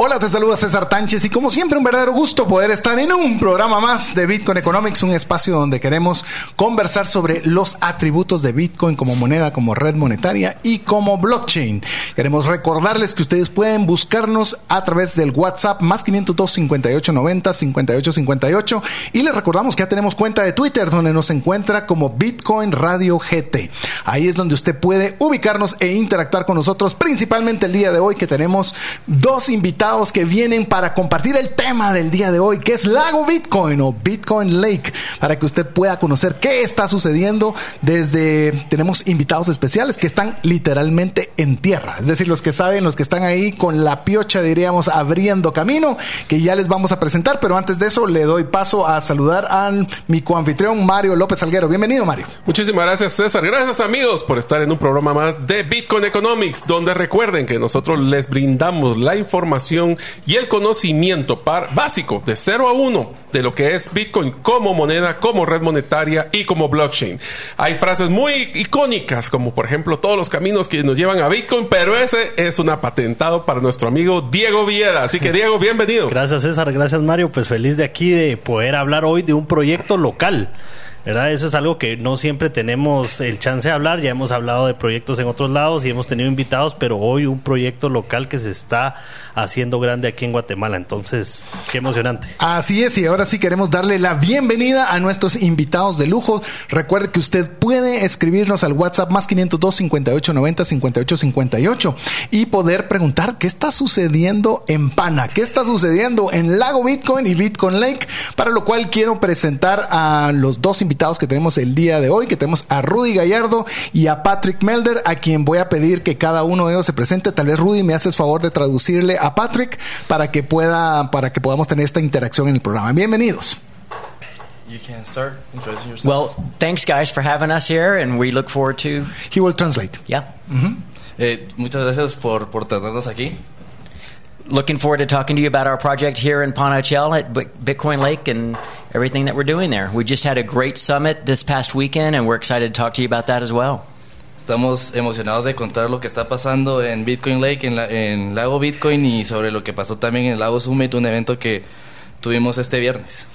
Hola, te saluda César Tánchez y como siempre un verdadero gusto poder estar en un programa más de Bitcoin Economics, un espacio donde queremos conversar sobre los atributos de Bitcoin como moneda, como red monetaria y como blockchain. Queremos recordarles que ustedes pueden buscarnos a través del WhatsApp más 502 58 90 58 58 y les recordamos que ya tenemos cuenta de Twitter donde nos encuentra como Bitcoin Radio GT. Ahí es donde usted puede ubicarnos e interactuar con nosotros, principalmente el día de hoy que tenemos dos invitados que vienen para compartir el tema del día de hoy, que es Lago Bitcoin o Bitcoin Lake, para que usted pueda conocer qué está sucediendo desde, tenemos invitados especiales que están literalmente en tierra, es decir, los que saben, los que están ahí con la piocha, diríamos, abriendo camino, que ya les vamos a presentar, pero antes de eso le doy paso a saludar a mi coanfitrión Mario López Alguero. Bienvenido, Mario. Muchísimas gracias, César. Gracias, amigos, por estar en un programa más de Bitcoin Economics, donde recuerden que nosotros les brindamos la información y el conocimiento básico de 0 a 1 de lo que es Bitcoin como moneda, como red monetaria y como blockchain. Hay frases muy icónicas como por ejemplo todos los caminos que nos llevan a Bitcoin, pero ese es un patentado para nuestro amigo Diego Viera. Así que Diego, bienvenido. Gracias César, gracias Mario. Pues feliz de aquí de poder hablar hoy de un proyecto local. ¿Verdad? Eso es algo que no siempre tenemos el chance de hablar. Ya hemos hablado de proyectos en otros lados y hemos tenido invitados, pero hoy un proyecto local que se está haciendo grande aquí en Guatemala. Entonces, qué emocionante. Así es, y ahora sí queremos darle la bienvenida a nuestros invitados de lujo. Recuerde que usted puede escribirnos al WhatsApp más 502 58 90 58 58 y poder preguntar qué está sucediendo en Pana, qué está sucediendo en Lago Bitcoin y Bitcoin Lake, para lo cual quiero presentar a los dos invitados que tenemos el día de hoy, que tenemos a Rudy Gallardo y a Patrick Melder, a quien voy a pedir que cada uno de ellos se presente. Tal vez Rudy me haces favor de traducirle a Patrick para que pueda, para que podamos tener esta interacción en el programa. Bienvenidos. You can start introducing yourself. Well, thanks guys for having us here, and we look forward to. He will translate. Yeah. eh, muchas gracias por por tenernos aquí. Looking forward to talking to you about our project here in Ponachel at Bitcoin Lake and everything that we're doing there. We just had a great summit this past weekend, and we're excited to talk to you about that as well. Estamos emocionados de contar lo que está pasando en Bitcoin Lake, en, la, en Lago Bitcoin y sobre lo que pasó también en el Lago Summit, un evento que tuvimos este viernes.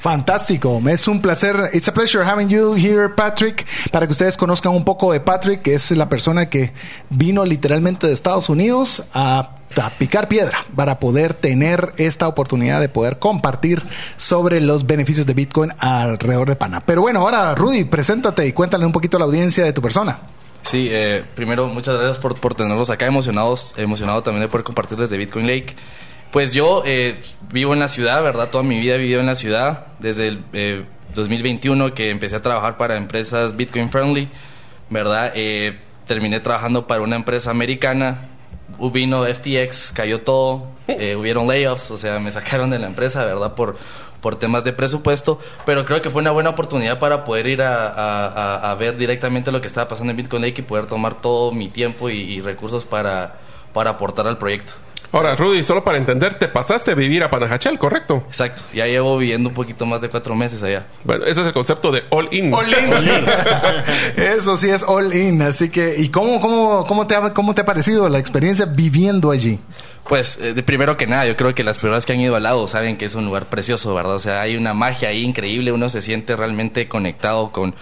Fantástico, es un placer. It's a pleasure having you here, Patrick. Para que ustedes conozcan un poco de Patrick, que es la persona que vino literalmente de Estados Unidos a picar piedra para poder tener esta oportunidad de poder compartir sobre los beneficios de Bitcoin alrededor de Pana. Pero bueno, ahora Rudy, preséntate y cuéntale un poquito a la audiencia de tu persona. Sí, eh, primero muchas gracias por, por, tenerlos acá emocionados, emocionado también de poder compartir desde Bitcoin Lake. Pues yo eh, vivo en la ciudad, ¿verdad? Toda mi vida he vivido en la ciudad, desde el 2021 eh, que empecé a trabajar para empresas Bitcoin Friendly, ¿verdad? terminé trabajando para una empresa americana vino FTX, cayó todo, eh, hubieron layoffs, o sea, me sacaron de la empresa, ¿verdad? Por, por temas de presupuesto, pero creo que fue una buena oportunidad para poder ir a, ver directamente lo que estaba pasando en Bitcoin Lake y poder tomar todo mi tiempo y, recursos para, para aportar al proyecto. Ahora, Rudy, solo para entender, te pasaste a vivir a Panajachel, ¿correcto? Exacto. Ya llevo viviendo un poquito más de cuatro meses allá. Bueno, ese es el concepto de all in. All in. Eso sí es all in. Así que, ¿y cómo, cómo, cómo, te, ha, cómo te ha parecido la experiencia viviendo allí? Pues, eh, de primero que nada, yo creo que las personas que han ido al lado saben que es un lugar precioso, ¿verdad? O sea, hay una magia ahí increíble. Uno se siente realmente conectado con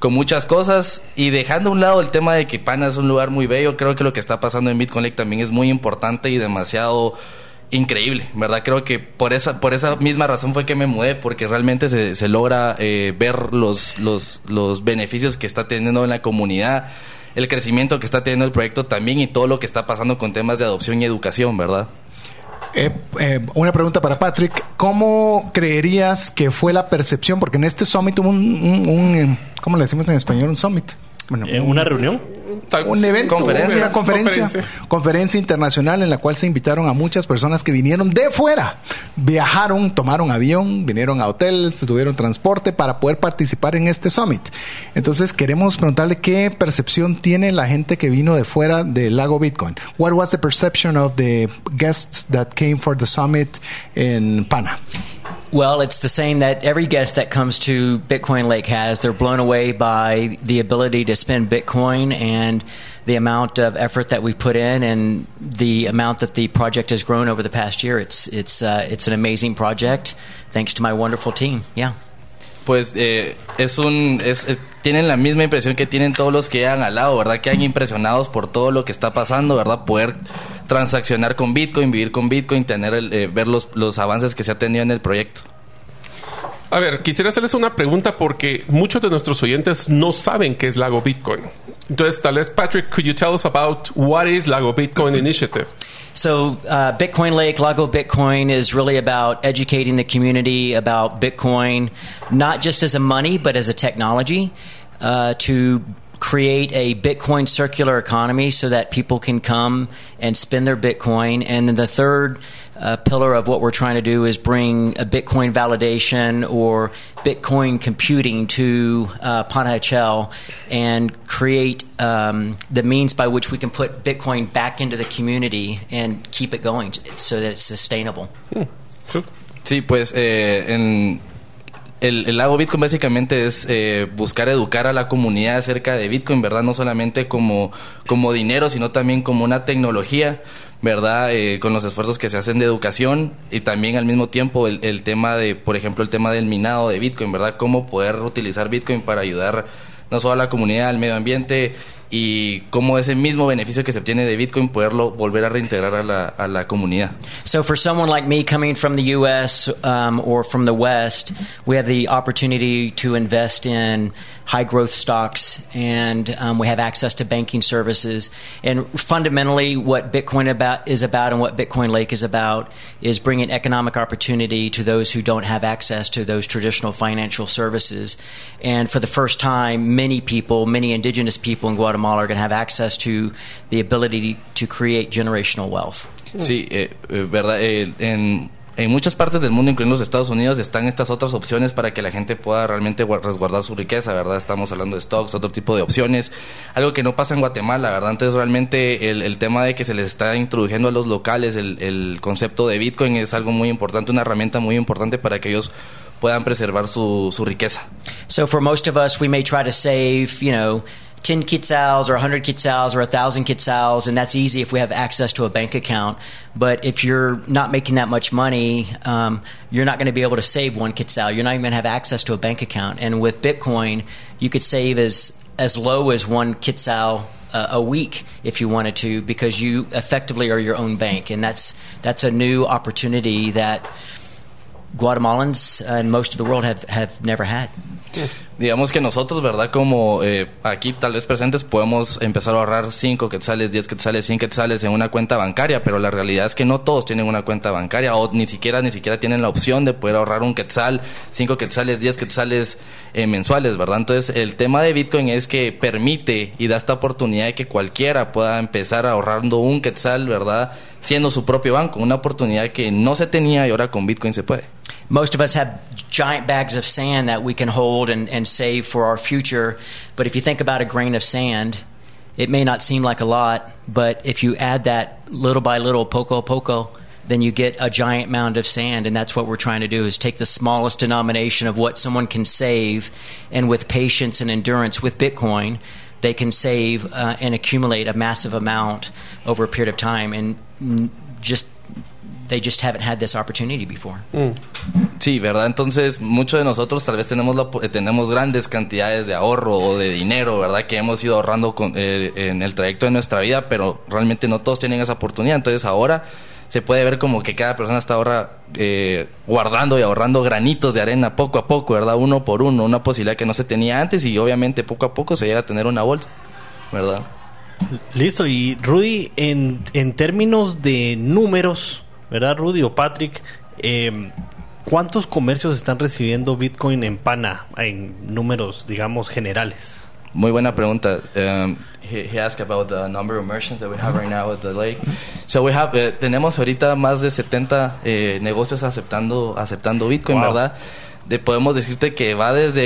con muchas cosas y dejando a un lado el tema de que Pana es un lugar muy bello, creo que lo que está pasando en Bitcoin Lake también es muy importante y demasiado increíble, ¿verdad? Creo que por esa, por esa misma razón fue que me mudé, porque realmente se, se logra eh, ver los, los, los beneficios que está teniendo en la comunidad, el crecimiento que está teniendo el proyecto también y todo lo que está pasando con temas de adopción y educación, ¿verdad? Eh, eh, una pregunta para Patrick. ¿Cómo creerías que fue la percepción? Porque en este summit hubo un, un, ¿cómo le decimos en español? Un summit. Bueno, ¿En una reunión? tal- un evento, Conferencia. una conferencia, Conferencia. conferencia internacional en la cual se invitaron a muchas personas que vinieron de fuera, viajaron, tomaron avión, vinieron a hoteles, tuvieron transporte para poder participar en este summit. Entonces queremos preguntarle qué percepción tiene la gente que vino de fuera del lago Bitcoin. What was the perception of the guests that came for the summit in Pana? Well, it's the same that every guest that comes to Bitcoin Lake has. They're blown away by the ability to spend Bitcoin and the amount of effort that we put in and the amount that the project has grown over the past year. It's it's uh, it's an amazing project, thanks to my wonderful team. Yeah. Pues eh, es un. Es, eh, tienen la misma impresión que tienen todos los que llegan al lado, ¿verdad? Que han impresionados por todo lo que está pasando, ¿verdad? Poder transaccionar con Bitcoin, vivir con Bitcoin, tener el, eh, ver los, los avances que se ha tenido en el proyecto. A ver, quisiera hacerles una pregunta porque muchos de nuestros oyentes no saben qué es Lago Bitcoin. Entonces, tal vez, Patrick, could you tell us about what is Lago Bitcoin Initiative? So, uh, Bitcoin Lake, Lago Bitcoin is really about educating the community about Bitcoin, not just as a money, but as a technology uh, to create a Bitcoin circular economy so that people can come and spend their Bitcoin. And then the third uh, pillar of what we're trying to do is bring a Bitcoin validation or Bitcoin computing to uh, Panajachel and create um, the means by which we can put Bitcoin back into the community and keep it going so that it's sustainable. Sure. Sí, pues eh, en el, el lago Bitcoin básicamente es eh, buscar educar a la comunidad acerca de Bitcoin, ¿verdad? No solamente como, como dinero, sino también como una tecnología, ¿verdad? Eh, con los esfuerzos que se hacen de educación y también al mismo tiempo el, el tema de, por ejemplo, el tema del minado de Bitcoin, ¿verdad? Cómo poder utilizar Bitcoin para ayudar no solo a la comunidad, al medio ambiente y cómo ese mismo beneficio que se obtiene de Bitcoin poderlo volver a reintegrar a la, a la comunidad. So, for someone like me coming from the U.S. Um, or from the West, we have the opportunity to invest in high growth stocks and um, we have access to banking services. And fundamentally, what Bitcoin about, is about and what Bitcoin Lake is about is bringing economic opportunity to those who don't have access to those traditional financial services. And for the first time, many people, many indigenous people in Guatemala, are going to have access to the ability to create generational wealth. Sí, eh, eh, verdad. eh, en, en muchas partes del mundo, incluyendo los Estados Unidos, están estas otras opciones para que la gente pueda realmente gua- resguardar su riqueza, ¿verdad? Estamos hablando de stocks, otro tipo de opciones. Algo que no pasa en Guatemala, ¿verdad? Entonces, realmente el, el tema de que se les está introduciendo a los locales el, el concepto de Bitcoin es algo muy importante, una herramienta muy importante para que ellos puedan preservar su, su riqueza. So for most of us, we may try to save, you know, 10 quetzals or 100 quetzals or 1,000 quetzals, and that's easy if we have access to a bank account. But if you're not making that much money, um, you're not going to be able to save one quetzal. You're not even going to have access to a bank account. And with Bitcoin, you could save as, as low as one quetzal uh, a week if you wanted to because you effectively are your own bank. And that's, that's a new opportunity that Guatemalans and most of the world have, have never had. Digamos que nosotros, ¿verdad? Como eh, aquí tal vez presentes podemos empezar a ahorrar 5 quetzales, 10 quetzales, 100 quetzales en una cuenta bancaria, pero la realidad es que no todos tienen una cuenta bancaria o ni siquiera ni siquiera tienen la opción de poder ahorrar un quetzal, 5 quetzales, 10 quetzales eh, mensuales, ¿verdad? Entonces, el tema de Bitcoin es que permite y da esta oportunidad de que cualquiera pueda empezar ahorrando un quetzal, ¿verdad? Siendo su propio banco, una oportunidad que no se tenía y ahora con Bitcoin se puede. Most of us have giant bags of sand that we can hold and, and save for our future. But if you think about a grain of sand, it may not seem like a lot, but if you add that little by little, poco a poco, then you get a giant mound of sand. And that's what we're trying to do is take the smallest denomination of what someone can save, and with patience and endurance with Bitcoin, they can save uh, and accumulate a massive amount over a period of time. And just they just haven't had this opportunity before. Sí, ¿verdad? Entonces, muchos de nosotros tal vez tenemos, la eh, tenemos grandes cantidades de ahorro o de dinero, ¿verdad? Que hemos ido ahorrando con- eh, en el trayecto de nuestra vida, pero realmente no todos tienen esa oportunidad. Entonces, ahora se puede ver como que cada persona está ahora eh, guardando y ahorrando granitos de arena poco a poco, ¿verdad? Uno por uno, una posibilidad que no se tenía antes y obviamente poco a poco se llega a tener una bolsa, ¿verdad? Listo, y Rudy, en, en términos de números, ¿verdad, Rudy o Patrick? Eh, ¿Cuántos comercios están recibiendo Bitcoin en Pana en números, digamos, generales? muy buena pregunta. Um, he, he asked about the number of merchants that we have right now at the lake. So we have, eh, tenemos ahorita más de 70 eh, negocios aceptando, aceptando Bitcoin, Wow. ¿verdad? De, podemos decirte que va desde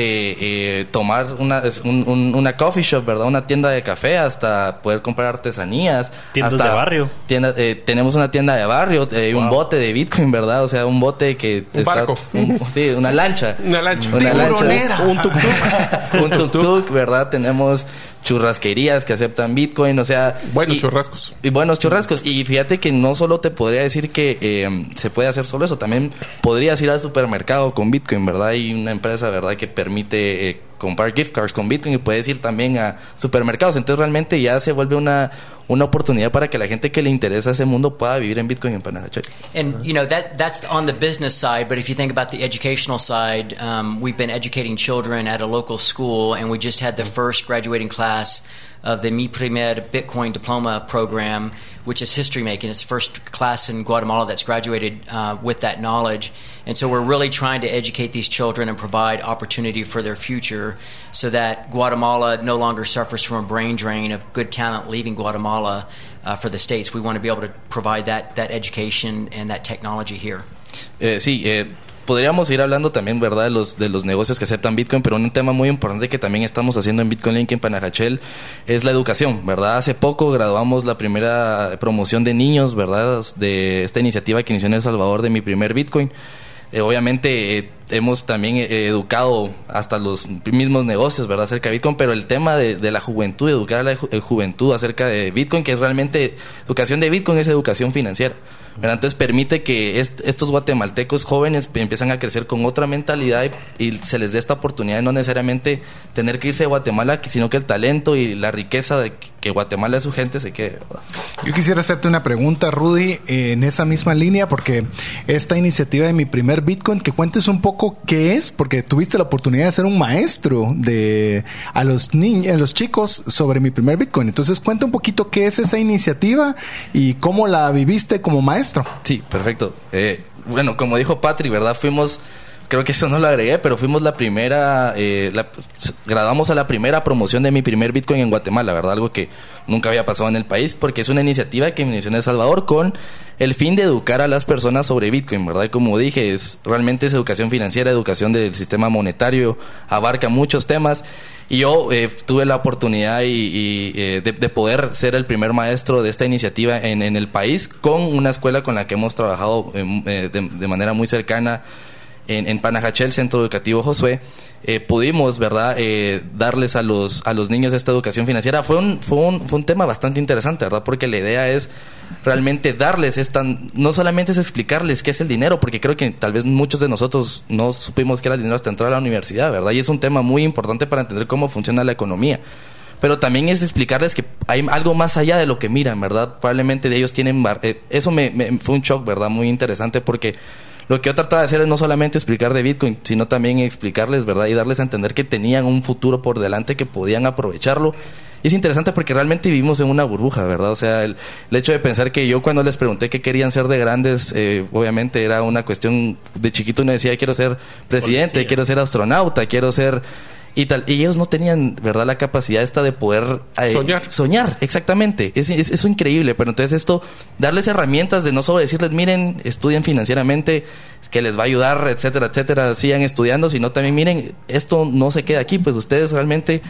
eh, tomar una, es un- un- una coffee shop, ¿verdad? Una tienda de café hasta poder comprar artesanías. Tiendas hasta de barrio. tienda- eh, tenemos una tienda de barrio, eh, un bote de Bitcoin, ¿verdad? O sea, un bote que... Un barco. un- sí, una lancha. Una lancha. Una lancha. Un tuk-tuk. un tuk-tuk, ¿verdad? Tenemos churrasquerías que aceptan Bitcoin, o sea... Buenos y- churrascos. Y buenos churrascos. Y fíjate que no solo te podría decir que eh, se puede hacer solo eso, también podrías ir al supermercado con Bitcoin, ¿verdad? Hay una empresa, ¿verdad?, que permite eh, comprar gift cards con Bitcoin y puedes ir también a supermercados. Entonces realmente ya se vuelve una, una oportunidad para que la gente que le interesa ese mundo pueda vivir en Bitcoin en Panajachel. And you know that that's on the business side, but if you think about the educational side, um, we've been educating children at a local school, and we just had the first graduating class of the Mi Primer Bitcoin Diploma program, which is history making. It's the first class in Guatemala that's graduated uh, with that knowledge, and so we're really trying to educate these children and provide opportunity for their future, so that Guatemala no longer suffers from a brain drain of good talent leaving Guatemala uh, for the states. We want to be able to provide that that education and that technology here. Eh, sí, eh, podríamos ir hablando también, ¿verdad?, de los, de los negocios que aceptan Bitcoin, pero un tema muy importante que también estamos haciendo en Bitcoin Link en Panajachel es la educación, ¿verdad? Hace poco graduamos la primera promoción de niños, ¿verdad?, de esta iniciativa que inició en El Salvador de mi primer Bitcoin. Eh, obviamente eh, hemos también eh, educado hasta los mismos negocios, ¿verdad?, acerca de Bitcoin, pero el tema de, la juventud, educar a la ju- eh, juventud acerca de Bitcoin, que es realmente educación de Bitcoin, es educación financiera. Entonces permite que est- estos guatemaltecos jóvenes empiezan a crecer con otra mentalidad y, y se les dé esta oportunidad de no necesariamente tener que irse de Guatemala, sino que el talento y la riqueza de que- Guatemala es su gente se quede. Yo quisiera hacerte una pregunta, Rudy, en esa misma línea, porque esta iniciativa de mi primer Bitcoin, que cuentes un poco qué es, porque tuviste la oportunidad de ser un maestro de a los niños, a los chicos sobre mi primer Bitcoin. Entonces, cuenta un poquito qué es esa iniciativa y cómo la viviste como maestro. Sí, perfecto. Eh, bueno, como dijo Patri, ¿verdad? Fuimos, creo que eso no lo agregué, pero fuimos la primera, eh, la- graduamos a la primera promoción de mi primer Bitcoin en Guatemala, ¿verdad? Algo que nunca había pasado en el país, porque es una iniciativa que inició en El Salvador con el fin de educar a las personas sobre Bitcoin, ¿verdad? Como dije, es realmente es educación financiera, educación del sistema monetario, abarca muchos temas. Y yo eh, tuve la oportunidad y, eh, de, de poder ser el primer maestro de esta iniciativa en, en el país con una escuela con la que hemos trabajado eh, eh, de manera muy cercana en, en Panajachel, Centro Educativo Josué. Eh, pudimos, ¿verdad?, eh, darles a los, a los niños esta educación financiera. Fue un, fue, un, fue un tema bastante interesante, ¿verdad? Porque la idea es realmente darles esta, no solamente es explicarles qué es el dinero, porque creo que tal vez muchos de nosotros no supimos qué era el dinero hasta entrar a la universidad, ¿verdad? Y es un tema muy importante para entender cómo funciona la economía. Pero también es explicarles que hay algo más allá de lo que miran, ¿verdad? Probablemente de ellos tienen... eh, eso me- fue un shock, ¿verdad? Muy interesante porque lo que yo trataba de hacer es no solamente explicar de Bitcoin, sino también explicarles, ¿verdad? Y darles a entender que tenían un futuro por delante, que podían aprovecharlo. Y es interesante porque realmente vivimos en una burbuja, ¿verdad? O sea, el, el hecho de pensar que yo cuando les pregunté qué querían ser de grandes, eh, obviamente era una cuestión de chiquito uno decía quiero ser presidente, Policía. quiero ser astronauta, quiero ser y tal. Y ellos no tenían, ¿verdad?, la capacidad esta de poder eh, Soñar. Soñar, exactamente. Es, es, es increíble. Pero entonces esto, darles herramientas de no solo decirles, miren, estudien financieramente, que les va a ayudar, etcétera, etcétera, sigan estudiando, sino también, miren, esto no se queda aquí, pues ustedes realmente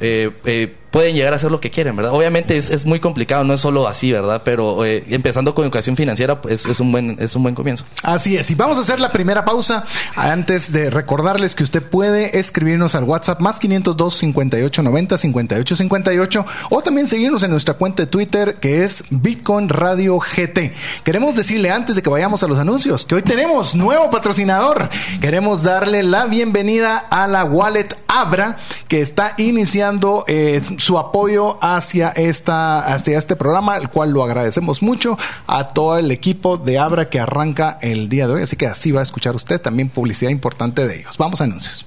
eh, eh, pueden llegar a hacer lo que quieren, ¿verdad? Obviamente es, es muy complicado, no es solo así, ¿verdad? Pero eh, empezando con educación financiera, pues es un buen, es un buen comienzo. Así es, y vamos a hacer la primera pausa antes de recordarles que usted puede escribirnos al WhatsApp más 502 58 90 58 58 o también seguirnos en nuestra cuenta de Twitter que es Bitcoin Radio GT. Queremos decirle antes de que vayamos a los anuncios que hoy tenemos nuevo patrocinador. Queremos darle la bienvenida a la wallet Abra que está iniciando eh, su apoyo hacia esta hacia este programa, el cual lo agradecemos mucho a todo el equipo de Abra que arranca el día de hoy, así que así va a escuchar usted también publicidad importante de ellos. Vamos a anuncios.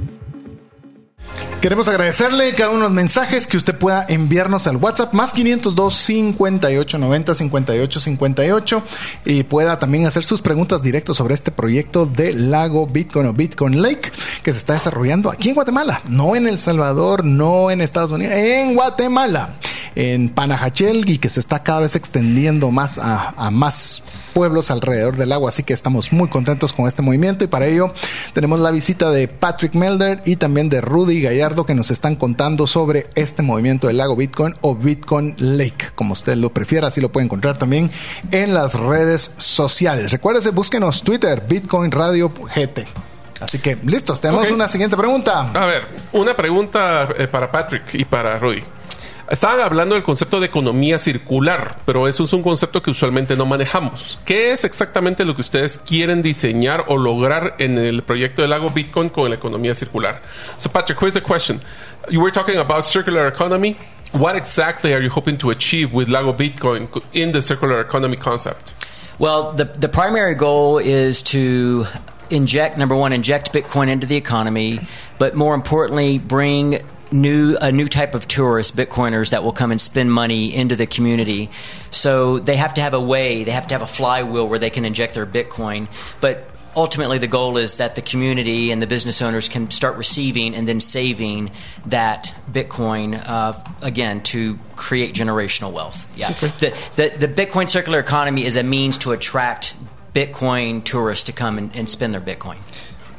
Queremos agradecerle cada uno de los mensajes que usted pueda enviarnos al WhatsApp más 502 58 90 58 58 y pueda también hacer sus preguntas directos sobre este proyecto de Lago Bitcoin o Bitcoin Lake que se está desarrollando aquí en Guatemala, no en El Salvador, no en Estados Unidos, en Guatemala, en Panajachel y que se está cada vez extendiendo más a, a más pueblos alrededor del agua, así que estamos muy contentos con este movimiento y para ello tenemos la visita de Patrick Melder y también de Rudy Gallardo que nos están contando sobre este movimiento del lago Bitcoin o Bitcoin Lake, como usted lo prefiera, así lo puede encontrar también en las redes sociales. Recuérdese, búsquenos Twitter, Bitcoin Radio GT. Así que listos, tenemos una siguiente pregunta. A ver, una pregunta eh, para Patrick y para Rudy. Estaban hablando del concepto de economía circular, pero eso es un concepto que usualmente no manejamos. ¿Qué es exactamente lo que ustedes quieren diseñar o lograr en el proyecto del lago Bitcoin con la economía circular? So, Patrick, here's the question. You were talking about circular economy. What exactly are you hoping to achieve with Lago Bitcoin in the circular economy concept? Well, the, the primary goal is to inject, number one, inject Bitcoin into the economy, but more importantly, bring new a new type of tourists, Bitcoiners that will come and spend money into the community. So they have to have a way, they have to have a flywheel where they can inject their Bitcoin. But ultimately the goal is that the community and the business owners can start receiving and then saving that Bitcoin uh, again to create generational wealth. Yeah, the, the the Bitcoin circular economy is a means to attract Bitcoin tourists to come and, and spend their Bitcoin.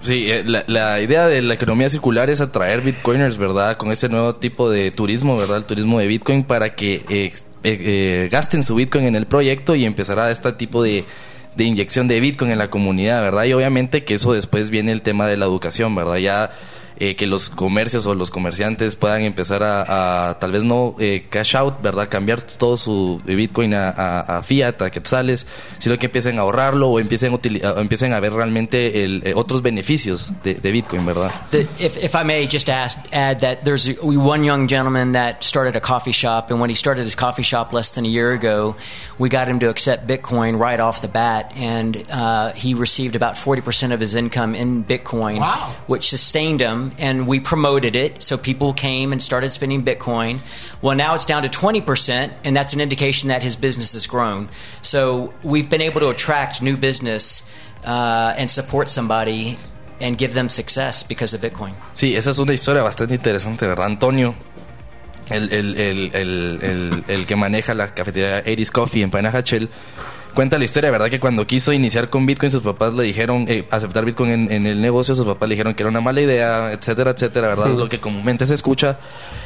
Sí, eh, la, la idea de la economía circular es atraer bitcoiners, ¿verdad? Con este nuevo tipo de turismo, ¿verdad? El turismo de bitcoin para que eh, eh, eh, gasten su bitcoin en el proyecto y empezará este tipo de, de inyección de bitcoin en la comunidad, ¿verdad? Y obviamente que eso después viene el tema de la educación, ¿verdad? Ya eh, que los comercios o los comerciantes puedan empezar a, a tal vez no eh, cash out, ¿verdad? Cambiar todo su bitcoin a, a- a fiat, a quetzales, sino que empiecen a ahorrarlo o empiecen a, empiecen a ver realmente el, eh, otros beneficios de, de bitcoin, ¿verdad? The, if, if I may just ask, add that there's one young gentleman that started a coffee shop, and when he started his coffee shop less than a year ago, we got him to accept Bitcoin right off the bat, and uh, he received about 40% of his income in Bitcoin, Wow. which sustained him, and we promoted it, so people came and started spending Bitcoin. Well, now it's down to 20%, and that's an indication that his business has grown. So we've been able to attract new business uh, and support somebody and give them success because of Bitcoin. Sí, esa es una historia bastante interesante, ¿verdad? Antonio, el, el, el, el, el- que maneja la cafetería Eris Coffee en Panajachel, cuenta la historia, ¿verdad? Que cuando quiso iniciar con Bitcoin, sus papás le dijeron, eh, aceptar Bitcoin en, en el negocio, sus papás le dijeron que era una mala idea, etcétera, etcétera, ¿verdad? Lo que comúnmente se escucha.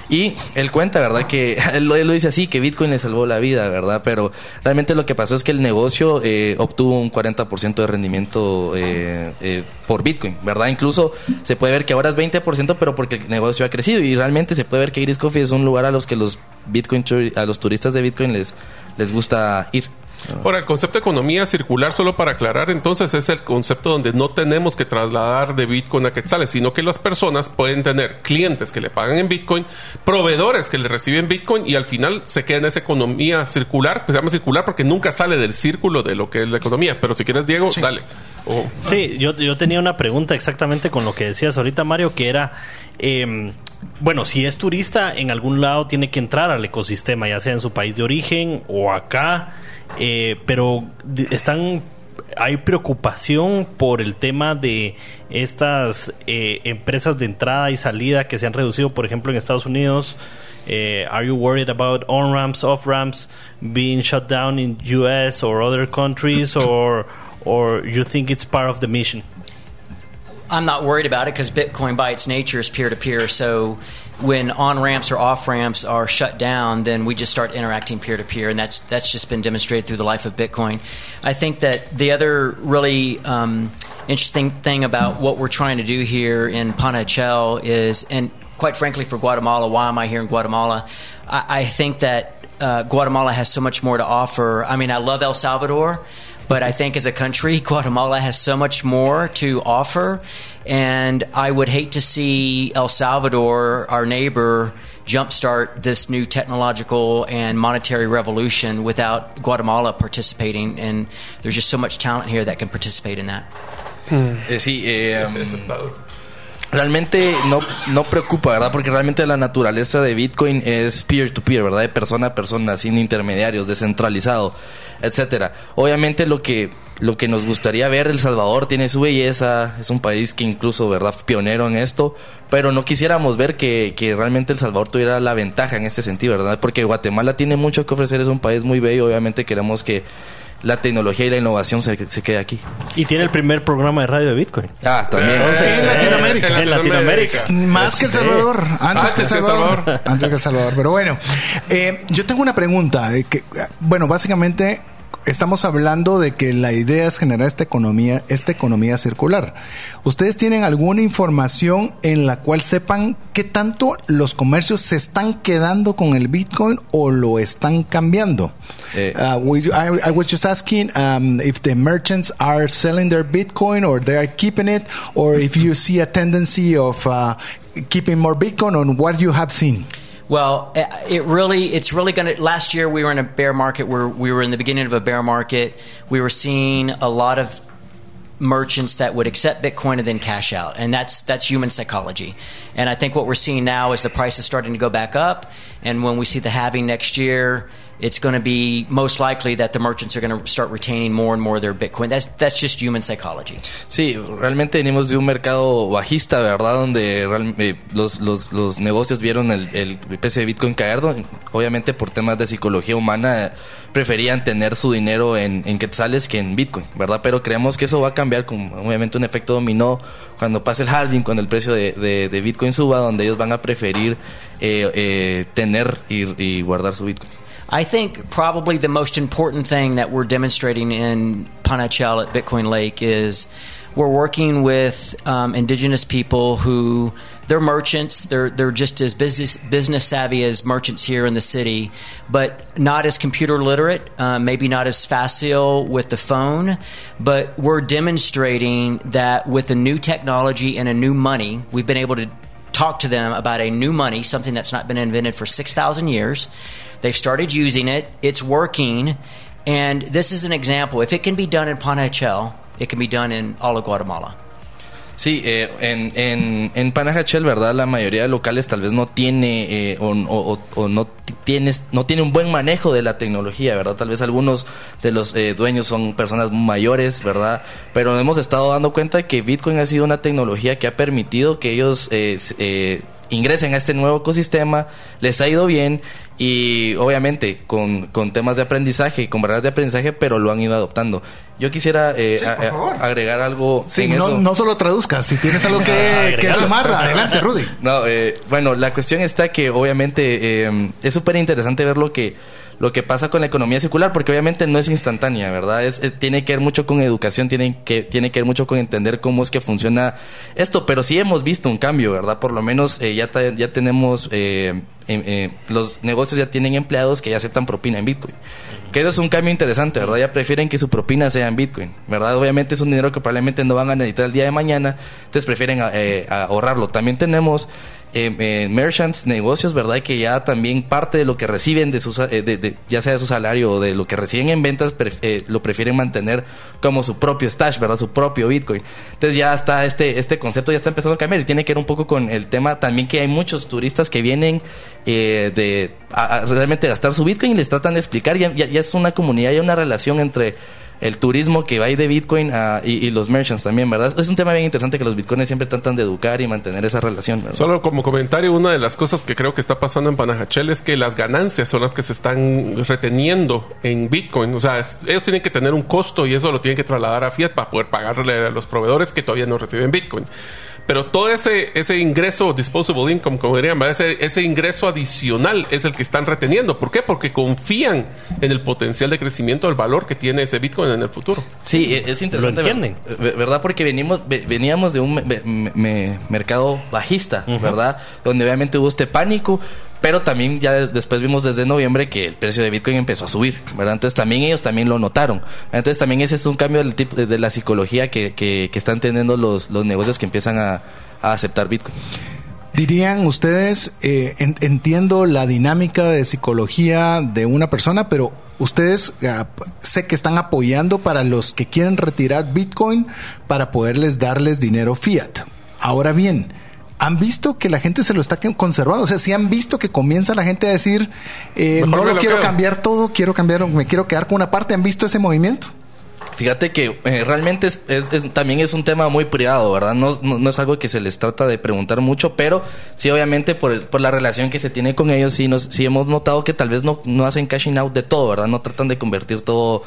Y él cuenta, ¿verdad? Que él, lo- él lo dice así, que Bitcoin le salvó la vida, ¿verdad? Pero realmente lo que pasó es que el negocio eh, obtuvo un 40% de rendimiento eh, eh, por Bitcoin, ¿verdad? Incluso se puede ver que ahora es 20%, pero porque el negocio ha crecido. Y realmente se puede ver que Iris Coffee es un lugar a los que los Bitcoin a los turistas de Bitcoin les, les gusta ir. Ahora, el concepto de economía circular, solo para aclarar, entonces es el concepto donde no tenemos que trasladar de Bitcoin a quetzales, sino que las personas pueden tener clientes que le pagan en Bitcoin, proveedores que le reciben Bitcoin y al final se queda en esa economía circular, que se llama circular porque nunca sale del círculo de lo que es la economía. Pero si quieres, Diego, dale. Oh. Sí, yo, yo tenía una pregunta exactamente con lo que decías ahorita, Mario, que era, eh, bueno, si es turista, en algún lado tiene que entrar al ecosistema, ya sea en su país de origen o acá, eh, pero están... Hay preocupación por el tema de estas eh, empresas de entrada y salida que se han reducido, por ejemplo, en Estados Unidos. Eh, are you worried about on ramps, off ramps being shut down in U.S. or other countries, or or you think it's part of the mission? I'm not worried about it because Bitcoin, by its nature, is peer to peer. So when on ramps or off ramps are shut down, then we just start interacting peer to peer, and that's that's just been demonstrated through the life of Bitcoin. I think that the other really um, interesting thing about what we're trying to do here in Panachel is, and quite frankly, for Guatemala, why am I here in Guatemala? I, I think that uh, Guatemala has so much more to offer. I mean, I love El Salvador. But I think as a country, Guatemala has so much more to offer. And I would hate to see El Salvador, our neighbor, jumpstart this new technological and monetary revolution without Guatemala participating. And there's just so much talent here that can participate in that. Eh, sí, eh, realmente no, no preocupa, ¿verdad? Porque realmente la naturaleza de Bitcoin es peer-to-peer, ¿verdad? De persona a persona, sin intermediarios, descentralizado, etcétera. Obviamente lo que lo que nos gustaría ver, El Salvador tiene su belleza, es un país que incluso, ¿verdad?, pionero en esto, pero no quisiéramos ver que, que realmente El Salvador tuviera la ventaja en este sentido, ¿verdad? Porque Guatemala tiene mucho que ofrecer, es un país muy bello, obviamente queremos que la tecnología y la innovación se, se quede aquí. Y tiene el primer programa de radio de Bitcoin. Ah, también. Entonces, En Latinoamérica. En Latinoamérica. Más que El Salvador. Antes, Antes que El que El Salvador. Salvador. Antes que El Salvador. Pero bueno, eh, yo tengo una pregunta. De que, bueno, básicamente estamos hablando de que la idea es generar esta economía, esta economía circular. ¿Ustedes tienen alguna información en la cual sepan qué tanto los comercios se están quedando con el Bitcoin o lo están cambiando? Eh. Uh, we, I, I was just asking um, if the merchants are selling their Bitcoin or they are keeping it, or if you see a tendency of uh, keeping more Bitcoin on what you have seen. Well, uh, it really, it's really going to. Last year, we were in a bear market where we were in the beginning of a bear market. We were seeing a lot of merchants that would accept Bitcoin and then cash out, and that's that's human psychology. And I think what we're seeing now is the price is starting to go back up, and when we see the halving next year, it's going to be most likely that the merchants are going to start retaining more and more of their Bitcoin. That's that's just human psychology. Sí, realmente venimos de un mercado bajista, ¿verdad? Donde real- eh, los, los, los negocios vieron el, el precio de Bitcoin caer. Obviamente por temas de psicología humana preferían tener su dinero en, quetzales que en Bitcoin, ¿verdad? Pero creemos que eso va a cambiar con obviamente un efecto dominó cuando pase el halving, cuando el precio de, de- Bitcoin suba, donde ellos van a preferir eh, eh, tener y guardar su Bitcoin. I think probably the most important thing that we're demonstrating in Panachel at Bitcoin Lake is we're working with um, indigenous people who they're merchants. They're they're just as business business savvy as merchants here in the city, but not as computer literate. Uh, maybe not as facile with the phone, but we're demonstrating that with a new technology and a new money, we've been able to talk to them about a new money, something that's not been invented for 6,000 years. They've started using it, it's working, and this is an example. If it can be done in Panachel, it can be done in all of Guatemala. Sí, eh, en, en, en Panajachel, ¿verdad? La mayoría de locales tal vez no tiene eh, o, o- o- no tienes no tiene un buen manejo de la tecnología, ¿verdad? Tal vez algunos de los eh, dueños son personas mayores, ¿verdad? Pero hemos estado dando cuenta que Bitcoin ha sido una tecnología que ha permitido que ellos eh, eh, ingresen a este nuevo ecosistema, les ha ido bien y obviamente con, con temas de aprendizaje y con barreras de aprendizaje, pero lo han ido adoptando. Yo quisiera eh, a- por a- favor. agregar algo Sí, en no, eso. no solo traduzcas, si tienes algo que, que sumar, adelante, Rudy. No, eh, bueno, la cuestión está que obviamente eh, es súper interesante ver lo que lo que pasa con la economía circular, porque obviamente no es instantánea, ¿verdad? Es, eh, tiene que ver mucho con educación, tiene que, tiene que ver mucho con entender cómo es que funciona esto, pero sí hemos visto un cambio, ¿verdad? Por lo menos eh, ya, ya tenemos, eh, em- eh, los negocios ya tienen empleados que ya aceptan propina en Bitcoin. Que eso es un cambio interesante, ¿verdad? Ya prefieren que su propina sea en Bitcoin, ¿verdad? Obviamente es un dinero que probablemente no van a necesitar el día de mañana, entonces prefieren eh, ahorrarlo. También tenemos eh, merchants, negocios, ¿verdad? Que ya también parte de lo que reciben, de sus, eh, ya sea de su salario o de lo que reciben en ventas, eh, lo prefieren mantener como su propio stash, ¿verdad? Su propio Bitcoin. Entonces ya está este, este concepto, ya está empezando a cambiar y tiene que ver un poco con el tema también que hay muchos turistas que vienen eh, de a- a realmente gastar su Bitcoin y les tratan de explicar, ya, ya, ya es una comunidad, hay una relación entre el turismo que va ahí de Bitcoin a- y, los merchants también, ¿verdad? Es un tema bien interesante que los Bitcoins siempre tratan de educar y mantener esa relación, ¿verdad? Solo como comentario, una de las cosas que creo que está pasando en Panajachel es que las ganancias son las que se están reteniendo en Bitcoin. O sea, ellos tienen que tener un costo y eso lo tienen que trasladar a Fiat para poder pagarle a los proveedores que todavía no reciben Bitcoin. Pero todo ese, ese ingreso, disposable income, como dirían, ese, ese ingreso adicional es el que están reteniendo. ¿Por qué? Porque confían en el potencial de crecimiento, el valor que tiene ese Bitcoin en el futuro. Sí, e- es interesante. Lo entienden. ver- ¿Verdad? Porque venimos, ve- veníamos de un me- me- me- mercado bajista, ¿verdad? Donde obviamente hubo este pánico, pero también ya des- después vimos desde noviembre que el precio de Bitcoin empezó a subir, ¿verdad? Entonces también ellos también lo notaron. Entonces también ese es un cambio del tipo de, la psicología que, están teniendo los, los negocios que empiezan a, aceptar Bitcoin. Dirían ustedes, eh, en- entiendo la dinámica de psicología de una persona, pero ustedes p- sé que están apoyando para los que quieren retirar Bitcoin para poderles darles dinero fiat. Ahora bien, ¿han visto que la gente se lo está conservando? O sea, si han visto que comienza la gente a decir, eh, no lo lo quiero quedo". cambiar todo, quiero cambiar, me quiero quedar con una parte. ¿Han visto ese movimiento? Fíjate que eh, realmente es, es- es- también es un tema muy privado, ¿verdad? No, no, no es algo que se les trata de preguntar mucho, pero sí, obviamente, por, el- por la relación que se tiene con ellos, sí, nos, sí hemos notado que tal vez no, no hacen cashing out de todo, ¿verdad? No tratan de convertir todo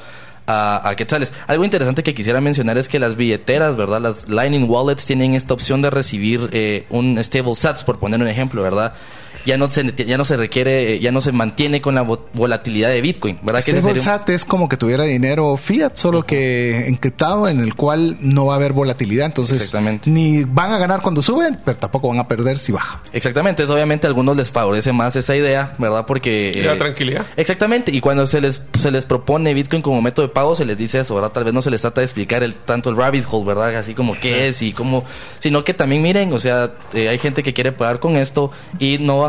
a, a quetzales. Algo interesante que quisiera mencionar es que las billeteras, ¿verdad? Las Lightning Wallets tienen esta opción de recibir eh, un stable sats, por poner un ejemplo, ¿verdad? Ya no se, ya no se requiere, eh, ya no se mantiene con la vo- volatilidad de Bitcoin, ¿verdad? Que un- SAT es como que tuviera dinero fiat, solo que encriptado en el cual no va a haber volatilidad. Entonces, Exactamente. ni van a ganar cuando suben, pero tampoco van a perder si baja. Exactamente, eso obviamente a algunos les favorece más esa idea, ¿verdad? Porque... Y la tranquilidad. Exactamente, y cuando se les, se les propone Bitcoin como método de pago, se les dice eso, ¿verdad? Tal vez no se les trata de explicar el, tanto el rabbit hole, ¿verdad? Así como qué es y cómo... Sino que también miren, o sea, eh, hay gente que quiere pagar con esto y no van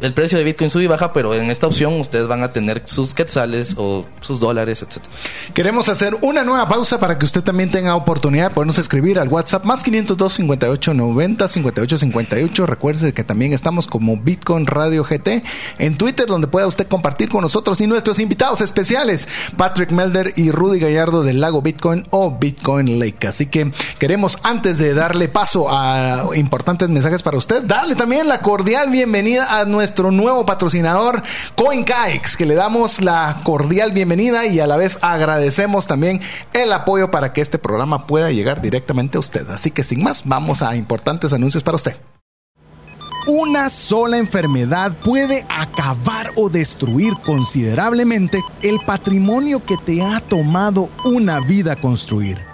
el precio de Bitcoin sube y baja, pero en esta opción ustedes van a tener sus quetzales o sus dólares, etcétera. Queremos hacer una nueva pausa para que usted también tenga oportunidad de podernos escribir al WhatsApp más 502 58 90 58 58. Recuerde que también estamos como Bitcoin Radio GT en Twitter, donde pueda usted compartir con nosotros y nuestros invitados especiales, Patrick Melder y Rudy Gallardo del Lago Bitcoin o Bitcoin Lake. Así que queremos, antes de darle paso a importantes mensajes para usted, darle también la cordial bienvenida a nuestro nuevo patrocinador, CoinKaix, que le damos la cordial bienvenida y a la vez agradecemos también el apoyo para que este programa pueda llegar directamente a usted. Así que sin más, vamos a importantes anuncios para usted. Una sola enfermedad puede acabar o destruir considerablemente el patrimonio que te ha tomado una vida construir.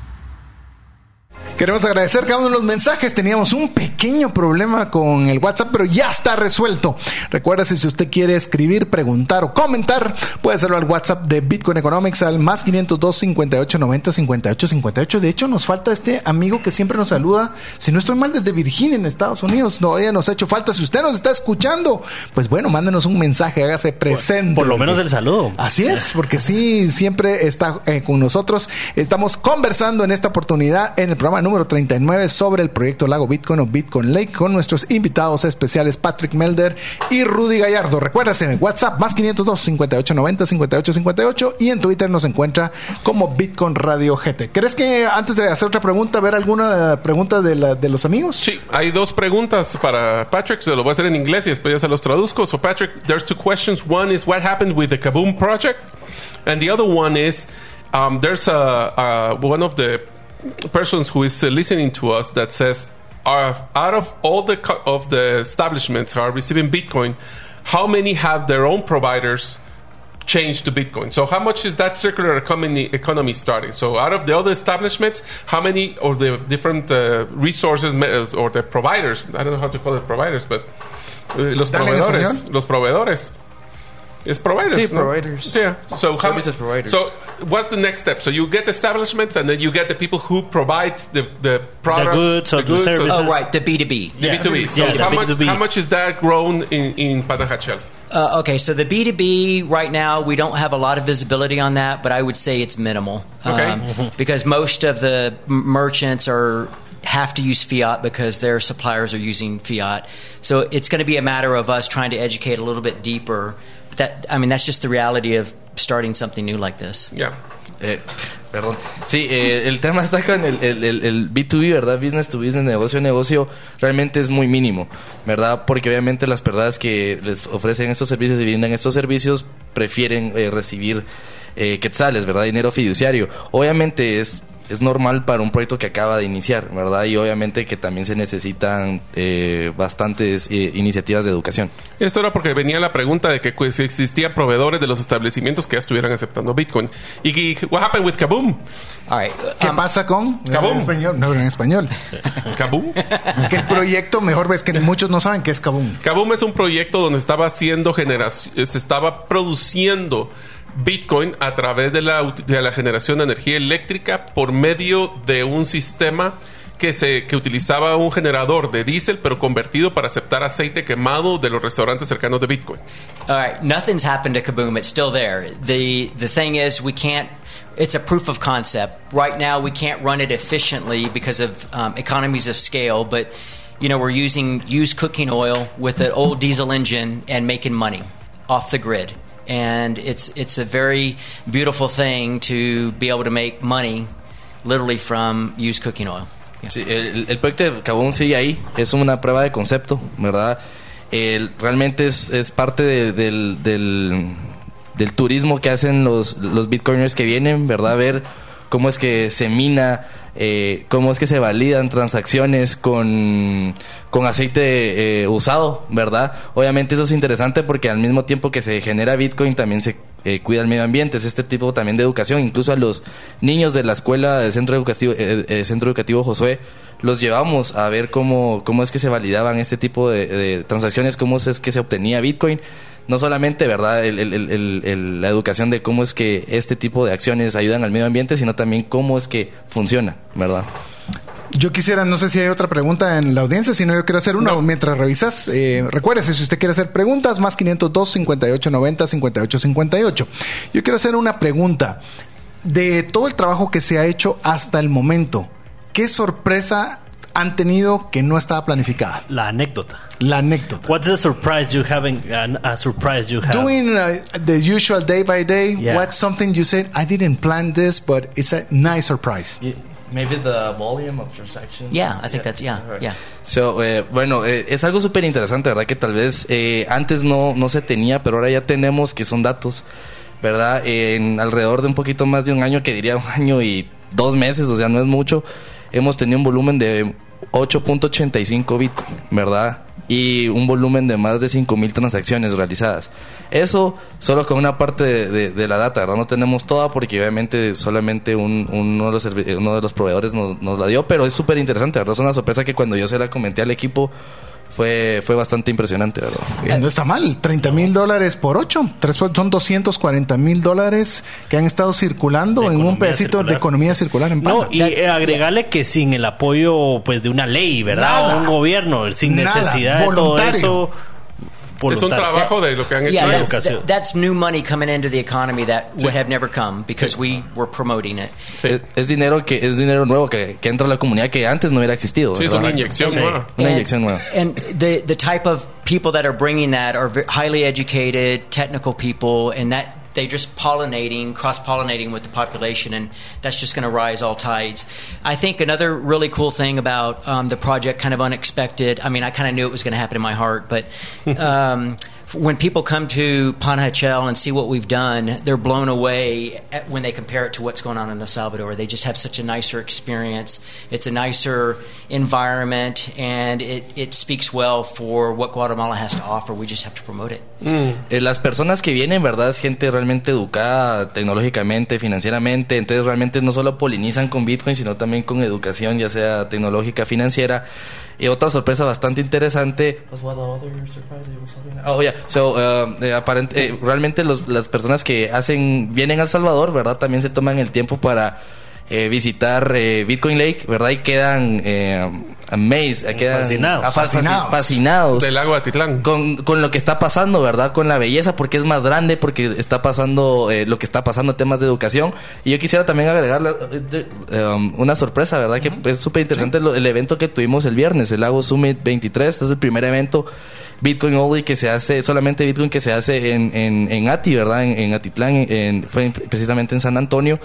Queremos agradecer cada uno de los mensajes. Teníamos un pequeño problema con el WhatsApp, pero ya está resuelto. Recuérdese si usted quiere escribir, preguntar o comentar, puede hacerlo al WhatsApp de Bitcoin Economics al más 502 58 90 58 58. De hecho, nos falta este amigo que siempre nos saluda. Si no estoy mal, desde Virginia, en Estados Unidos. No, ya nos ha hecho falta. Si usted nos está escuchando, pues bueno, mándenos un mensaje, hágase presente. Por lo menos el saludo. Así es, porque sí, siempre está eh, con nosotros. Estamos conversando en esta oportunidad en el programa número 39 sobre el proyecto Lago Bitcoin o Bitcoin Lake con nuestros invitados especiales Patrick Melder y Rudy Gallardo. Recuérdase en WhatsApp más 502 5890 5858 y en Twitter nos encuentra como Bitcoin Radio GT. ¿Crees que antes de hacer otra pregunta, ver alguna pregunta de, la- de los amigos? Sí, hay dos preguntas para Patrick. Se lo voy a hacer en inglés y después ya se los traduzco. So, Patrick, there's two questions. One is what happened with the Kaboom project, and the other one is um, there's a, a one of the persons who is uh, listening to us that says, uh, out of all the co- of the establishments are receiving Bitcoin, how many have their own providers? change to Bitcoin. So how much is that circular economy, economy starting? So out of the other establishments, how many of the different uh, resources or the providers, I don't know how to call it providers, but uh, los proveedores, los proveedores. It's providers. Sí, no? providers. Yeah. So how- Services providers. So what's the next step? So you get establishments, and then you get the people who provide the the products, goods or the goods services. Oh, right, the B2B. the B2B. So Yeah, how, much, B2B. how much is that grown in, in Panajachel? Uh, okay, so the B2B right now, we don't have a lot of visibility on that, but I would say it's minimal. Okay. Um, because most of the merchants are have to use fiat because their suppliers are using fiat. So it's going to be a matter of us trying to educate a little bit deeper. That I mean, that's just the reality of starting something new like this. Yeah. Eh, perdón. Sí, eh, el tema está con el, el, el- el B2B, ¿verdad? Business to business, negocio a negocio, realmente es muy mínimo, ¿verdad? Porque obviamente las personas que les ofrecen estos servicios y brindan estos servicios prefieren eh, recibir eh, quetzales, ¿verdad? Dinero fiduciario. Obviamente es, es normal para un proyecto que acaba de iniciar, ¿verdad? Y obviamente que también se necesitan eh, bastantes eh, iniciativas de educación. Esto era porque venía la pregunta de que pues, si existían proveedores de los establecimientos que ya estuvieran aceptando Bitcoin. ¿Y qué- what happened with Kaboom? All right. ¿Qué um, pasa con? Kaboom. En español. No, en español. ¿Kaboom? Que el proyecto, mejor ves que muchos no saben qué es Kaboom. Kaboom es un proyecto donde estaba haciendo generación, se estaba produciendo Bitcoin a través de la, generación de energía eléctrica por medio de un sistema que se que utilizaba un generador de diésel pero convertido para aceptar aceite quemado de los restaurantes cercanos de Bitcoin. All right, nothing's happened to Kaboom. It's still there. The the thing is, we can't. It's a proof of concept. Right now, we can't run it efficiently because of um, economies of scale. But you know, we're using used cooking oil with an old diesel engine and making money off the grid. And it's it's a very beautiful thing to be able to make money, literally from used cooking oil. Yeah. Sí, el, el proyecto de Kabum sigue ahí, es una prueba de concepto, ¿verdad? El- realmente es, es parte de- del, del, del turismo que hacen los, los bitcoiners que vienen, ¿verdad? Ver cómo es que se mina, eh, cómo es que se validan transacciones con, con aceite eh, usado, ¿verdad? Obviamente eso es interesante porque al mismo tiempo que se genera bitcoin también se eh, cuida el medio ambiente, es este tipo también de educación, incluso a los niños de la escuela del centro educativo, eh, eh, centro educativo Josué, los llevamos a ver cómo, cómo es que se validaban este tipo de transacciones, cómo es que se obtenía bitcoin no solamente, ¿verdad?, el- el- el- el- el- la educación de cómo es que este tipo de acciones ayudan al medio ambiente, sino también cómo es que funciona, ¿verdad? Yo quisiera, no sé si hay otra pregunta en la audiencia, si no yo quiero hacer una mientras revisas. Eh, recuérdese, si usted quiere hacer preguntas, más 502 5890 5858. Yo quiero hacer una pregunta. De todo el trabajo que se ha hecho hasta el momento, ¿qué sorpresa han tenido que no estaba planificada? La anécdota. La anécdota. What's the surprise you haven't? Uh, a surprise you have? Doing uh, the usual day by day, Yeah. what's something you said, I didn't plan this, but it's a nice surprise? Maybe the volume of transactions. Yeah, I think that's yeah, yeah. So, eh, bueno, eh, es algo súper interesante, ¿verdad? Que tal vez eh, antes no, no se tenía, pero ahora ya tenemos que son datos, ¿verdad? En alrededor de un poquito más de un año, que diría un año y dos meses, o sea, no es mucho, hemos tenido un volumen de 8.85 Bitcoin, ¿verdad? Y un volumen de más de 5.000 transacciones realizadas. Eso solo con una parte de, la data, ¿verdad? No tenemos toda porque obviamente solamente un- uno, de los, uno de los proveedores nos, nos la dio, pero es súper interesante, ¿verdad? Es una sorpresa que cuando yo se la comenté al equipo fue, fue bastante impresionante, ¿verdad? Eh, No está mal, 30 mil dólares por 8. Son 240 mil dólares que han estado circulando en un pedacito circular. de economía circular en No, Pana. y eh, agregarle que sin el apoyo pues de una ley, ¿verdad? Nada. O un gobierno, sin Nada. necesidad de todo eso. Es un voluntario. trabajo de lo que han hecho Yeah, ellos. that's, educación. that- that's new money coming into the economy that would have never come because we were promoting it. Es, es dinero que es dinero nuevo que, que entra a la comunidad que antes no hubiera existido. Sí, es una inyección Sí. nueva. Una And- inyección nueva. And the the type of people that are bringing that are highly educated, technical people, and that they're just pollinating, cross pollinating with the population, and that's just going to rise all tides. I think another really cool thing about um, the project, kind of unexpected. I mean, I kind of knew it was going to happen in my heart, but. Um, when people come to Panajachel and see what we've done, they're blown away when they compare it to what's going on in El Salvador. They just have such a nicer experience. It's a nicer environment, and it, it speaks well for what Guatemala has to offer. We just have to promote it. Eh, las personas que vienen, ¿verdad? Es gente realmente educada tecnológicamente, financieramente. Entonces, realmente no solo polinizan con Bitcoin, sino también con educación, ya sea tecnológica, financiera. Y otra sorpresa bastante interesante. Oh, yeah. So, uh, eh, aparent- eh, realmente los- las personas que hacen vienen a El Salvador, ¿verdad? También se toman el tiempo para eh, visitar eh, Bitcoin Lake, ¿verdad? Y quedan eh, amazed, eh, quedan Fascinados. fa- Fascinados. fascinados Del lago Atitlán. con, con lo que está pasando, ¿verdad? Con la belleza, porque es más grande, porque está pasando eh, lo que está pasando en temas de educación. Y yo quisiera también agregarle eh, um, una sorpresa, ¿verdad? Que es súper interesante lo- el evento que tuvimos el viernes, el Lago Summit 23. Es el primer evento Bitcoin Only que se hace, solamente Bitcoin que se hace en, en, en Ati, ¿verdad? En, en Atitlán, en- en- fue en- precisamente en San Antonio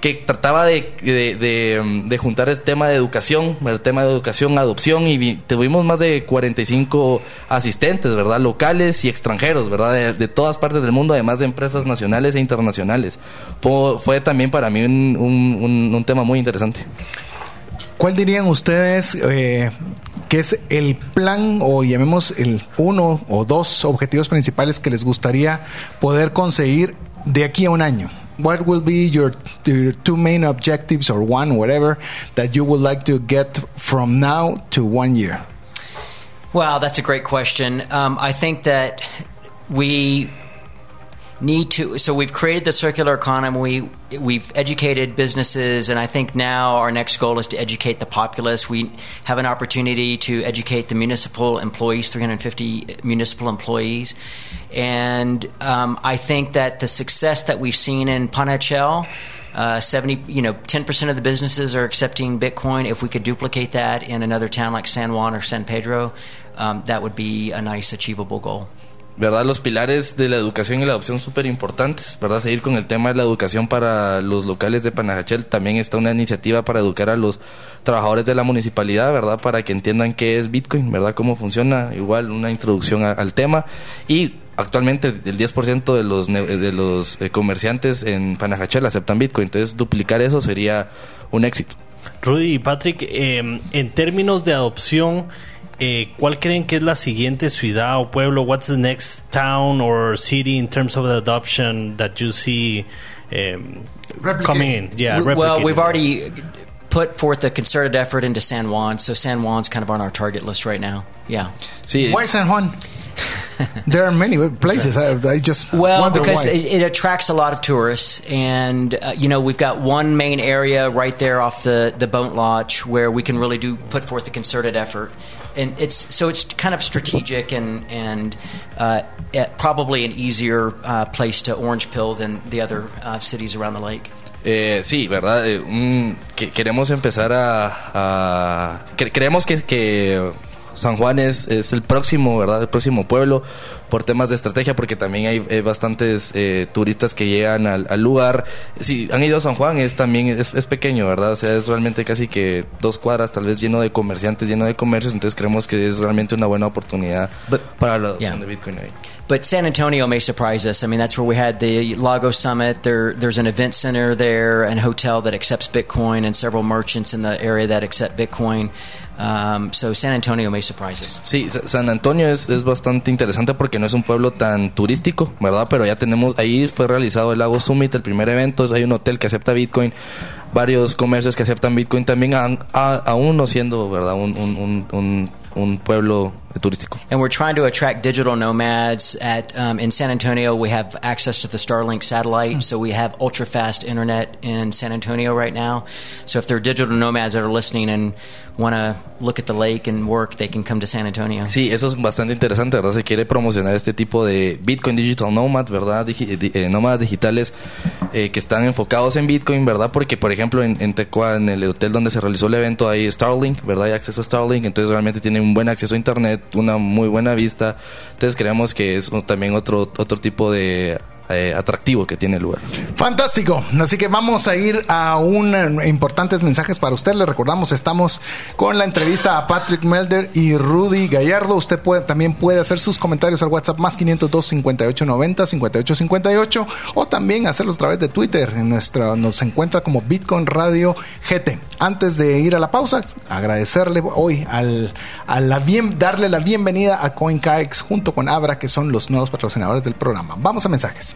que trataba de, de, um, de juntar el tema de educación, el tema de educación, adopción, y vi- tuvimos más de 45 asistentes, ¿verdad? Locales y extranjeros, ¿verdad? De, todas partes del mundo, además de empresas nacionales e internacionales. Fue, también para mí un, un, un- un tema muy interesante. ¿Cuál dirían ustedes eh, que es el plan o llamemos el uno o dos objetivos principales que les gustaría poder conseguir de aquí a un año? What will be your, your two main objectives or one, whatever, that you would like to get from now to one year? Wow, that's a great question. Um, I think that we need to. So we've created the circular economy. We've educated businesses, and I think now our next goal is to educate the populace. We have an opportunity to educate the municipal employees, 350 municipal employees, and um, I think that the success that we've seen in Panachel. Uh, 70, you know, 10% of the businesses are accepting Bitcoin. If we could duplicate that in another town like San Juan or San Pedro, um, that would be a nice, achievable goal. ¿Verdad? Los pilares de la educación y la adopción súper importantes, ¿verdad? Seguir con el tema de la educación para los locales de Panajachel. También está una iniciativa para educar a los trabajadores de la municipalidad, ¿verdad? Para que entiendan qué es Bitcoin, ¿verdad? Cómo funciona, igual una introducción a- al tema. Y actualmente el 10% de los, de los eh, comerciantes en Panajachel aceptan Bitcoin. Entonces, duplicar eso sería un éxito. Rudy y Patrick, eh, en términos de adopción, eh, ¿cuál creen que es la siguiente ciudad o pueblo? What's the next town or city in terms of the adoption that you see um, coming in? Yeah, We- well, we've already put forth a concerted effort into San Juan, so San Juan's kind of on our target list right now. Yeah. Sí, Why San Juan? there are many places. I, I just Well, because why. it, it attracts a lot of tourists, and uh, you know we've got one main area right there off the the boat launch where we can really do put forth a concerted effort, and it's so it's kind of strategic and and uh, probably an easier uh, place to orange pill than the other uh, cities around the lake. Eh, sí, ¿verdad? Eh, un- que queremos empezar a... a- cre- creemos que, que San Juan es, es el próximo, ¿verdad? El próximo pueblo por temas de estrategia, porque también hay, hay bastantes eh, turistas que llegan al, al lugar. Si han ido a San Juan, es también es, es pequeño, ¿verdad? O sea, es realmente casi que dos cuadras, tal vez lleno de comerciantes, lleno de comercios, entonces creemos que es realmente una buena oportunidad But- para la yeah. de Bitcoin ahí. But San Antonio may surprise us. I mean, that's where we had the Lago Summit. There, there's an event center there, an hotel that accepts Bitcoin, and several merchants in the area that accept Bitcoin. Um, so San Antonio may surprise us. Sí, Sa- San Antonio es, es bastante interesante porque no es un pueblo tan turístico, ¿verdad? Pero ya tenemos, ahí fue realizado el Lago Summit, el primer evento, hay un hotel que acepta Bitcoin, varios comercios que aceptan Bitcoin también, aún- no siendo, ¿verdad? Un pueblo turístico. And we're trying to attract digital nomads. At um, in San Antonio, we have access to the Starlink satellite, so we have ultra fast internet in San Antonio right now. So if there are digital nomads that are listening and want to look at the lake and work, they can come to San Antonio. Sí, eso es bastante interesante, ¿verdad? Se quiere promocionar este tipo de Bitcoin Digital Nomad, ¿verdad? Digi- di- eh, nómadas digitales eh, que están enfocados en Bitcoin, ¿verdad? Porque, por ejemplo, en, en Tecua, en el hotel donde se realizó el evento, hay Starlink, ¿verdad? Hay acceso a Starlink, entonces realmente tienen un buen acceso a Internet, una muy buena vista. Entonces creemos que es también otro, otro tipo de eh, atractivo que tiene el lugar. Fantástico. Así que vamos a ir a un eh, importantes mensajes para usted. Le recordamos, estamos con la entrevista a Patrick Melder y Rudy Gallardo. Usted puede, también puede hacer sus comentarios al WhatsApp más 502 5890 5858 o también hacerlos a través de Twitter. En nuestra, nos encuentra como Bitcoin Radio GT. Antes de ir a la pausa, agradecerle hoy al, a la bien, darle la bienvenida a CoinKaex junto con Abra, que son los nuevos patrocinadores del programa. Vamos a mensajes.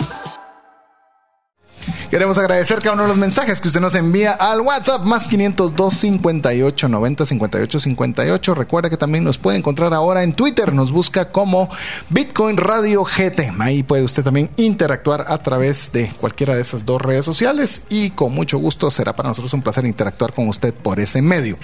Queremos agradecer cada uno de los mensajes que usted nos envía al WhatsApp más 502 58 90 58 58. Recuerda que también nos puede encontrar ahora en Twitter. Nos busca como Bitcoin Radio GT. Ahí puede usted también interactuar a través de cualquiera de esas dos redes sociales y con mucho gusto será para nosotros un placer interactuar con usted por ese medio.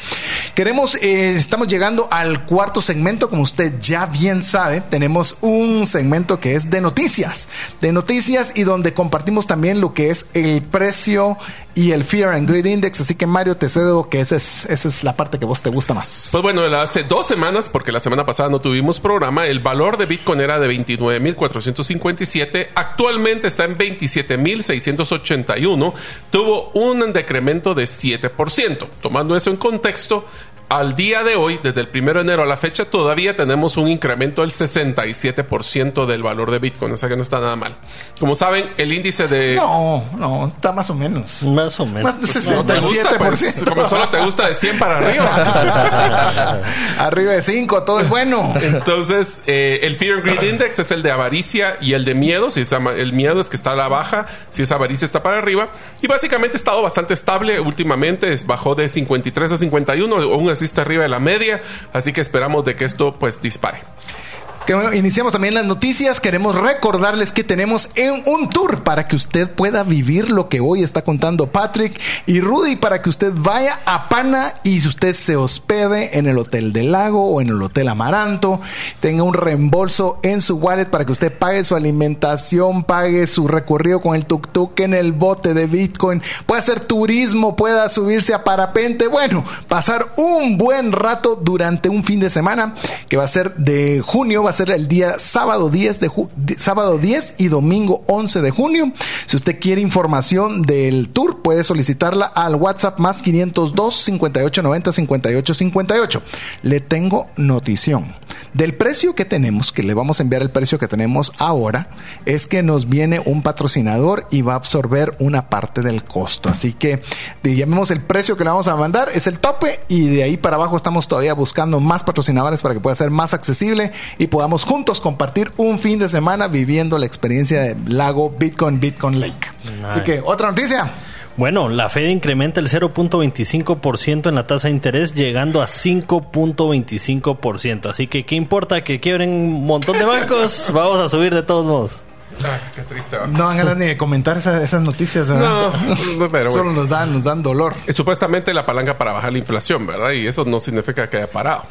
Queremos, eh, estamos llegando al cuarto segmento. Como usted ya bien sabe, tenemos un segmento que es de noticias. De noticias y donde compartimos también lo que es el precio y el Fear and Greed Index. Así que Mario, te cedo que esa es, esa es la parte que vos te gusta más. Pues bueno, hace dos semanas, porque la semana pasada no tuvimos programa, el valor de Bitcoin era de 29.457. Actualmente está en 27.681. Tuvo un decremento de 7%. Tomando eso en contexto, al día de hoy, desde el 1 de enero a la fecha, todavía tenemos un incremento del 67% del valor de Bitcoin, o sea que no está nada mal. Como saben, el índice de... No, no, está más o menos. Más o menos. Más de Pues, como te gusta, 67%. pues, como solo te gusta de 100 para arriba. Arriba de 5, todo es bueno. Entonces, eh, el Fear and Greed Index es el de avaricia y el de miedo. Si es el miedo es que está a la baja, si es avaricia está para arriba. Y básicamente ha estado bastante estable últimamente. Es- bajó de 53 a 51, aún así está arriba de la media. Así que esperamos de que esto pues dispare. Que bueno, iniciamos también las noticias. Queremos recordarles que tenemos en un tour para que usted pueda vivir lo que hoy está contando Patrick y Rudy, para que usted vaya a Pana y si usted se hospede en el Hotel del Lago o en el Hotel Amaranto, tenga un reembolso en su wallet para que usted pague su alimentación, pague su recorrido con el tuk-tuk en el bote de Bitcoin, pueda hacer turismo, pueda subirse a parapente, bueno, pasar un buen rato durante un fin de semana que va a ser de junio, va ser el día sábado 10 de ju- sábado 10 y domingo 11 de junio. Si usted quiere información del tour, puede solicitarla al WhatsApp más 502 5890 5858. Le tengo notición. Del precio que tenemos, que le vamos a enviar el precio que tenemos ahora, es que nos viene un patrocinador y va a absorber una parte del costo. Así que llamemos el precio que le vamos a mandar, es el tope y de ahí para abajo estamos todavía buscando más patrocinadores para que pueda ser más accesible y podamos juntos compartir un fin de semana viviendo la experiencia de Lago Bitcoin Bitcoin Lake. Así que otra noticia. Bueno, la Fed incrementa el 0.25% en la tasa de interés, llegando a 5.25%. Así que, ¿qué importa que quiebren un montón de bancos? Vamos a subir de todos modos. qué triste. No dan ganas ni de comentar esa- esas noticias. ¿verdad? No, pero Solo bueno. nos dan, nos dan dolor. Es supuestamente la palanca para bajar la inflación, ¿verdad? Y eso no significa que haya parado.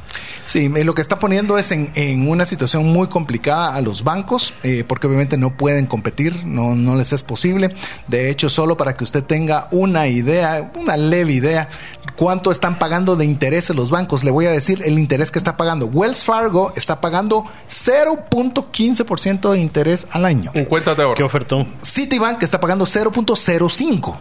Sí, lo que está poniendo es en, en una situación muy complicada a los bancos, eh, porque obviamente no pueden competir, no, no les es posible. De hecho, solo para que usted tenga una idea, una leve idea, cuánto están pagando de intereses los bancos, le voy a decir el interés que está pagando. Wells Fargo está pagando 0.15% de interés al año. En cuentas de ¿Qué ahorro. ofertó? Citibank está pagando 0.05.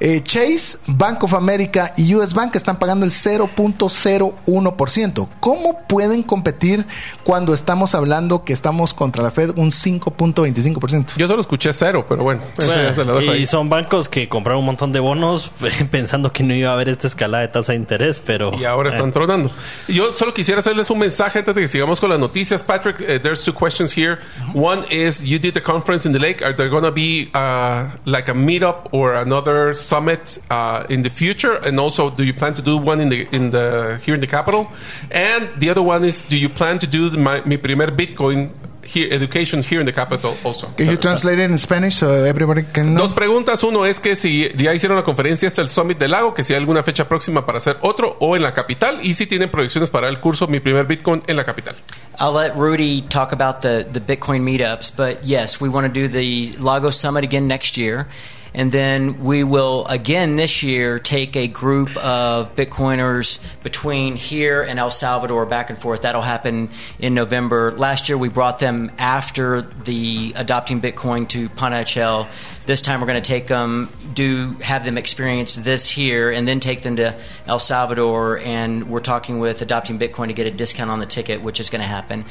Eh, Chase, Bank of America y US Bank están pagando el 0.01%. ¿Cómo pueden competir cuando estamos hablando que estamos contra la Fed un 5.25%? Yo solo escuché cero, pero bueno. Bueno, y ahí. son bancos que compraron un montón de bonos pensando que no iba a haber esta escalada de tasa de interés, pero... Y ahora están eh, tronando. Yo solo quisiera hacerles un mensaje antes de que sigamos con las noticias. Patrick, uh, there's two questions here. One is you did the conference in the lake. Are there going to be uh, like a meetup or another summit uh, in the future? And also, do you plan to do one in the in the here in the capital? And the other one is, do you plan to do the, my, mi primer Bitcoin here, education here in the capital also? Can you translate it in Spanish so everybody can know? Dos preguntas. Uno es que si ya hicieron la conferencia hasta el Summit del Lago, que si hay alguna fecha próxima para hacer otro o en la capital y si tienen proyecciones para el curso Mi primer Bitcoin en la capital. I'll let Rudy talk about the, the Bitcoin meetups, but yes, we want to do the Lago Summit again next year. And then we will again this year take a group of Bitcoiners between here and El Salvador back and forth. That'll happen in November. Last year we brought them after the adopting Bitcoin to Panachel. This time we're going to take them, do have them experience this here, and then take them to El Salvador. And we're talking with adopting Bitcoin to get a discount on the ticket, which is going to happen.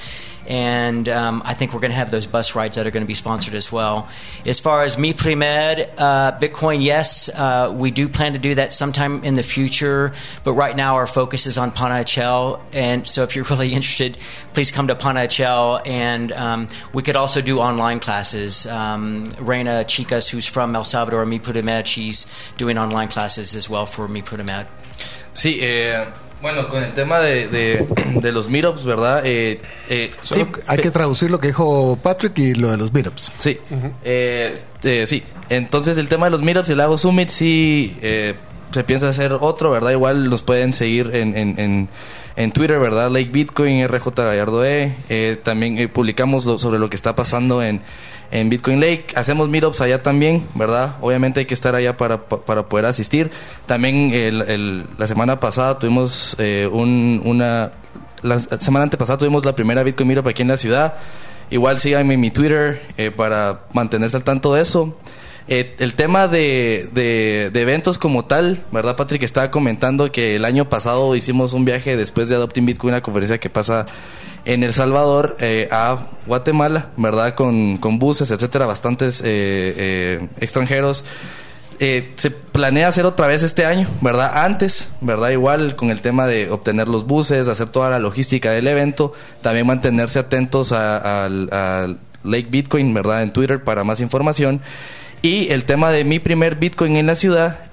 And um, I think we're going to have those bus rides that are going to be sponsored as well. As far as Mi Primer, uh, Bitcoin, yes, uh, we do plan to do that sometime in the future. But right now our focus is on Panachel. And so if you're really interested, please come to Panachel. And um, we could also do online classes. Um, Reina Chicas, who's from El Salvador, Mi Primer, she's doing online classes as well for Mi Primer. Sí, eh, bueno, con el tema de, de, de los meetups, ¿verdad? Eh, eh, Solo hay que traducir lo que dijo Patrick y lo de los meetups. Sí, eh, eh, sí. Entonces el tema de los meetups y el Lago Summit sí eh, se piensa hacer otro, ¿verdad? Igual nos pueden seguir en, en, en, en Twitter, ¿verdad? Lake Bitcoin, RJ Gallardo E. Eh, también eh, publicamos lo- sobre lo que está pasando en, en Bitcoin Lake. Hacemos meetups allá también, ¿verdad? Obviamente hay que estar allá para, pa- para poder asistir. También el- la semana pasada tuvimos eh, un, una... La semana antepasada tuvimos la primera Bitcoin Meetup aquí en la ciudad. Igual síganme en mi Twitter eh, para mantenerse al tanto de eso. Eh, el tema de, de- de eventos como tal, ¿verdad, Patrick? Estaba comentando que el año pasado hicimos un viaje después de Adopting Bitcoin, una conferencia que pasa en El Salvador eh, a Guatemala, ¿verdad? Con, con buses, etcétera, bastantes eh, eh, extranjeros. Se planea hacer otra vez este año, ¿verdad? Antes, ¿verdad? Igual con el tema de obtener los buses, hacer toda la logística del evento, también mantenerse atentos a- al al Lake Bitcoin, ¿verdad? En Twitter para más información. Y el tema de mi primer Bitcoin en la ciudad,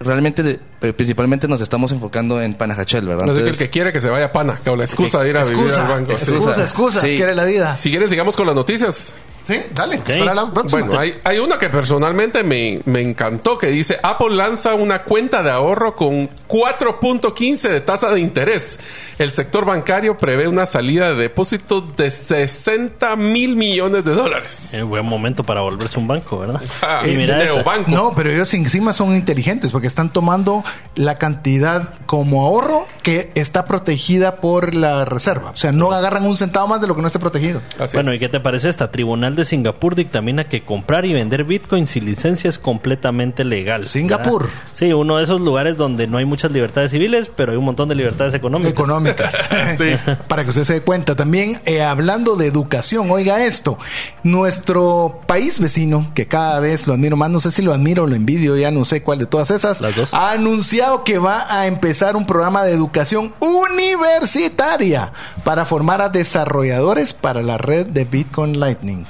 realmente, eh, principalmente nos estamos enfocando en Panajachel, ¿verdad? Así que el Entonces- que quiere que se vaya a Pana, con la excusa de ir a vivir Excusa, al banco. Excusa, excusas, Sí. quiere la vida. Si quieres, sigamos con las noticias. Sí, dale, espera la próxima. Bueno, hay, hay una que personalmente me, me encantó que dice Apple lanza una cuenta de ahorro con 4.15 de tasa de interés. El sector bancario prevé una salida de depósitos de 60 mil millones de dólares. Es buen momento para volverse un banco, ¿verdad? Ah, y mira. No, pero ellos encima son inteligentes porque están tomando la cantidad como ahorro que está protegida por la reserva. O sea, no agarran un centavo más de lo que no esté protegido. Así Bueno, es. ¿y qué te parece esta? Tribunal de Singapur dictamina que comprar y vender Bitcoin sin licencia es completamente legal. Singapur. ¿verdad? Sí, uno de esos lugares donde no hay muchas libertades civiles, pero hay un montón de libertades económicas. económicas. Sí. Para que usted se dé cuenta. También, eh, hablando de educación, oiga esto. Nuestro país vecino, que cada vez lo admiro más, no sé si lo admiro o lo envidio, ya no sé cuál de todas esas, Las dos. ha anunciado que va a empezar un programa de educación universitaria para formar a desarrolladores para la red de Bitcoin Lightning.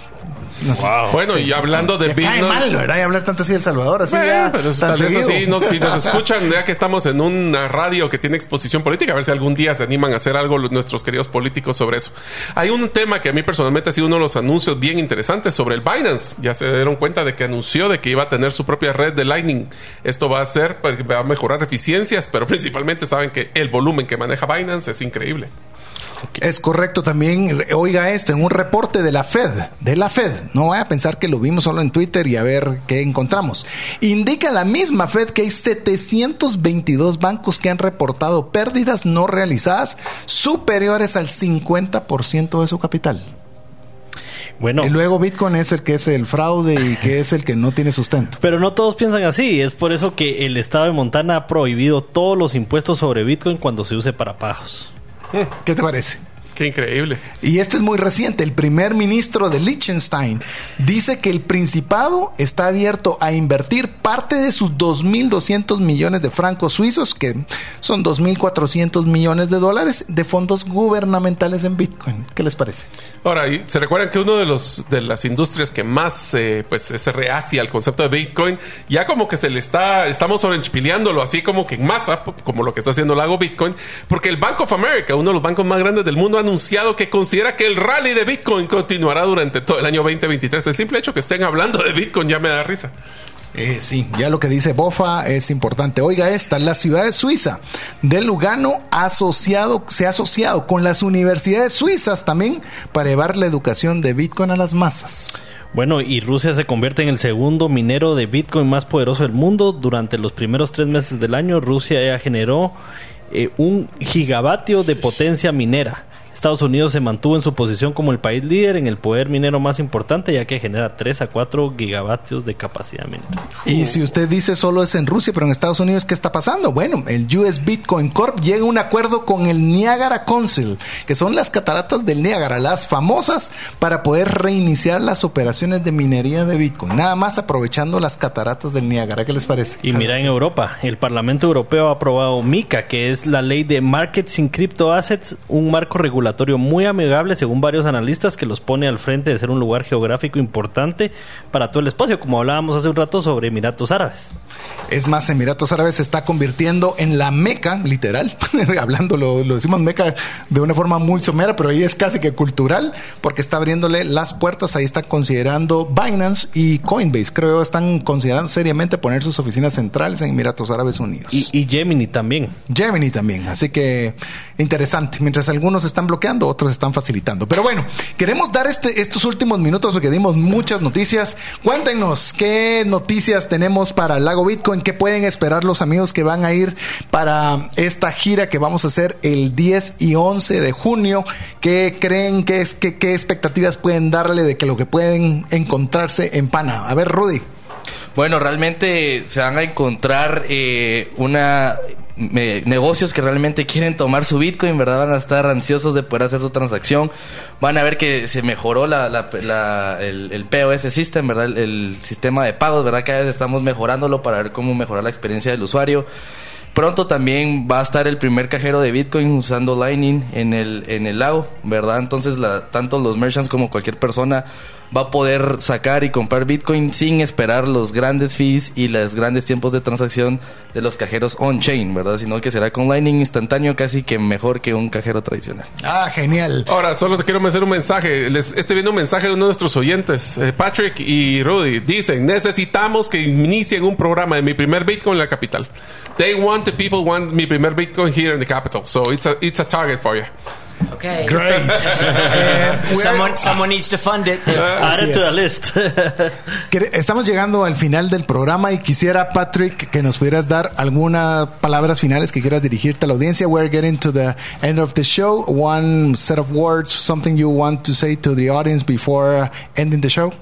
Wow. Bueno, y hablando de Me cae mal, ¿verdad? Y hablar tanto así de El Salvador, así Bueno, ya pero tan tal vez seguido. así, no, si nos escuchan, ya que estamos en una radio que tiene exposición política, a ver si algún día se animan a hacer algo nuestros queridos políticos sobre eso. Hay un tema que a mí personalmente ha sido uno de los anuncios bien interesantes sobre el Binance. Ya se dieron cuenta de que anunció de que iba a tener su propia red de Lightning. Esto va a ser, porque va a mejorar eficiencias, pero principalmente saben que el volumen que maneja Binance es increíble. Es correcto también, oiga esto, en un reporte de la Fed, de la Fed, no vaya a pensar que lo vimos solo en Twitter y a ver qué encontramos. Indica la misma Fed que hay 722 bancos que han reportado pérdidas no realizadas superiores al 50% de su capital. Bueno. Y luego Bitcoin es el que es el fraude y que es el que no tiene sustento. Pero no todos piensan así. Es por eso que el estado de Montana ha prohibido todos los impuestos sobre Bitcoin cuando se use para pagos. ¿Qué te parece? Qué increíble. Y este es muy reciente. El primer ministro de Liechtenstein dice que el Principado está abierto a invertir parte de sus 2.200 millones de francos suizos, que son 2.400 millones de dólares, de fondos gubernamentales en Bitcoin. ¿Qué les parece? Ahora, se recuerdan que uno de los de las industrias que más eh, pues se rehacia al concepto de Bitcoin, ya como que se le está, estamos sobreenchipileándolo así como que en masa, como lo que está haciendo Lago Bitcoin, porque el Bank of America, uno de los bancos más grandes del mundo, ha anunciado que considera que el rally de Bitcoin continuará durante todo el año 2023. El simple hecho que estén hablando de Bitcoin ya me da risa. Eh, sí, ya lo que dice Bofa es importante. Oiga esta, la ciudad de Suiza de Lugano asociado, se ha asociado con las universidades suizas también para llevar la educación de Bitcoin a las masas. Bueno, y Rusia se convierte en el segundo minero de Bitcoin más poderoso del mundo. Durante los primeros tres meses del año, Rusia ya generó eh, un gigavatio de potencia minera. Estados Unidos se mantuvo en su posición como el país líder en el poder minero más importante, ya que genera 3 a 4 gigavatios de capacidad minera. Y si usted dice solo es en Rusia, pero en Estados Unidos, ¿qué está pasando? Bueno, el US Bitcoin Corp llega a un acuerdo con el Niagara Council, que son las cataratas del Niágara, las famosas, para poder reiniciar las operaciones de minería de Bitcoin. Nada más aprovechando las cataratas del Niágara. ¿Qué les parece? Y mira en Europa, el Parlamento Europeo ha aprobado MICA, que es la ley de Markets in Crypto Assets, un marco regulatorio muy amigable según varios analistas que los pone al frente de ser un lugar geográfico importante para todo el espacio, como hablábamos hace un rato sobre Emiratos Árabes. Es más, Emiratos Árabes se está convirtiendo en la meca, literal, hablando, lo, lo, decimos meca de una forma muy somera, pero ahí es casi que cultural, porque está abriéndole las puertas, ahí está considerando Binance y Coinbase, creo están considerando seriamente poner sus oficinas centrales en Emiratos Árabes Unidos. Y, y Gemini también. Gemini también, así que interesante, mientras algunos están bloqueando, otros están facilitando. Pero bueno, queremos dar este, estos últimos minutos porque dimos muchas noticias. Cuéntenos qué noticias tenemos para el Lago Bitcoin, qué pueden esperar los amigos que van a ir para esta gira que vamos a hacer el 10 y 11 de junio. ¿Qué creen que es, qué, qué expectativas pueden darle de que lo que pueden encontrarse en Pana? A ver, Rudy. Bueno, realmente se van a encontrar eh, una negocios que realmente quieren tomar su Bitcoin, ¿verdad? Van a estar ansiosos de poder hacer su transacción. Van a ver que se mejoró la, la, el, el, POS system, ¿verdad? El, el, sistema de pagos, ¿verdad? Cada vez estamos mejorándolo para ver cómo mejorar la experiencia del usuario. Pronto también va a estar el primer cajero de Bitcoin usando Lightning en el, en el lago, ¿verdad? Entonces, la, tanto los merchants como cualquier persona va a poder sacar y comprar Bitcoin sin esperar los grandes fees y los grandes tiempos de transacción de los cajeros on-chain, ¿verdad? Sino que será con Lightning instantáneo casi que mejor que un cajero tradicional. Ah, genial. Ahora, solo te quiero hacer un mensaje. Les estoy viendo un mensaje de uno de nuestros oyentes, eh, Patrick y Rudy. Dicen, necesitamos que inicien un programa de mi primer Bitcoin en la capital. They want, the people want mi primer Bitcoin here in the capital. So it's a, it's a target for you. Okay. Great. someone, someone needs to fund it. Add it to the list. Estamos llegando al final del programa y quisiera, Patrick, que nos pudieras dar algunas palabras finales que quieras dirigirte a la audiencia. We're getting to the end of the show. One set of words, something you want to say to the audience before ending the show.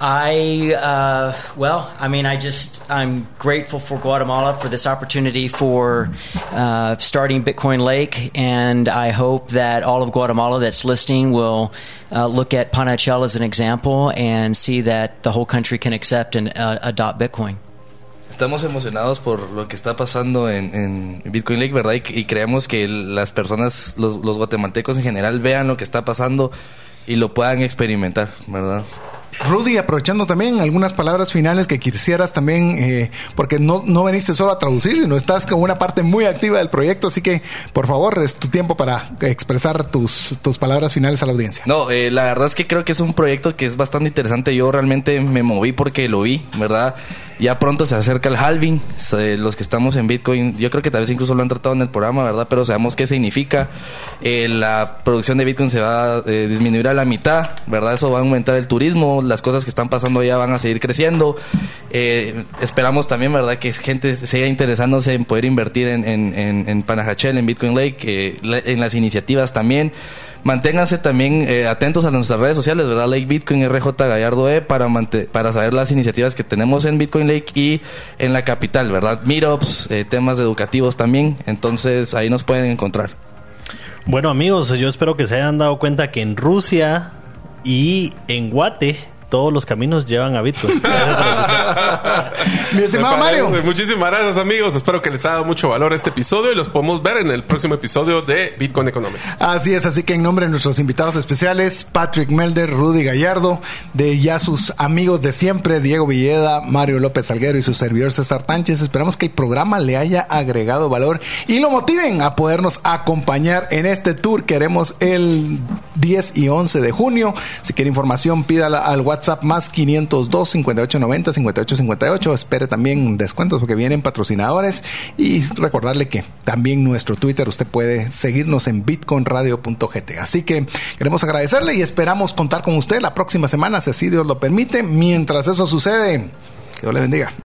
I uh, well, I mean, I just I'm grateful for Guatemala for this opportunity for uh, starting Bitcoin Lake, and I hope that all of Guatemala that's listening will uh, look at Panachel as an example and see that the whole country can accept and uh, adopt Bitcoin. Estamos emocionados por lo que está pasando en, en Bitcoin Lake, ¿verdad? Y, y, creemos que las personas, los, los guatemaltecos en general, vean lo que está pasando y lo puedan experimentar, ¿verdad? Rudy, aprovechando también algunas palabras finales que quisieras también, eh, porque no, no veniste solo a traducir, sino estás como una parte muy activa del proyecto, así que por favor es tu tiempo para expresar tus, tus palabras finales a la audiencia. No, eh, la verdad es que creo que es un proyecto que es bastante interesante. Yo realmente me moví porque lo vi, ¿verdad? Ya pronto se acerca el halving. Los que estamos en Bitcoin, yo creo que tal vez incluso lo han tratado en el programa, ¿verdad? Pero sabemos qué significa. Eh, la producción de Bitcoin se va a eh, disminuir a la mitad, ¿verdad? Eso va a aumentar el turismo. Las cosas que están pasando ya van a seguir creciendo. Eh, esperamos también, ¿verdad? Que gente siga interesándose en poder invertir en, en, en, Panajachel, en Bitcoin Lake, en las iniciativas también Manténganse también eh, atentos a nuestras redes sociales, ¿verdad? Lake Bitcoin RJ Gallardo E para, para saber las iniciativas que tenemos en Bitcoin Lake y en la capital, ¿verdad? Meetups, eh, temas educativos también. Entonces ahí nos pueden encontrar. Bueno amigos, yo espero que se hayan dado cuenta que en Rusia y en Guate todos los caminos llevan a Bitcoin. Mi estimado Mario. Muchísimas gracias, amigos. Espero que les haya dado mucho valor este episodio y los podemos ver en el próximo episodio de Bitcoin Economics. Así es, así que en nombre de nuestros invitados especiales, Patrick Melder, Rudy Gallardo, de ya sus amigos de siempre, Diego Villeda, Mario López Salguero y su servidor César Tánchez, esperamos que el programa le haya agregado valor y lo motiven a podernos acompañar en este tour que haremos el 10 y 11 de junio. Si quiere información, pídala al WhatsApp WhatsApp más 502 5890 5858. Espere también descuentos porque vienen patrocinadores y recordarle que también nuestro Twitter usted puede seguirnos en bitcoinradio.gt. Así que queremos agradecerle y esperamos contar con usted la próxima semana, si así Dios lo permite. Mientras eso sucede, que Dios le bendiga.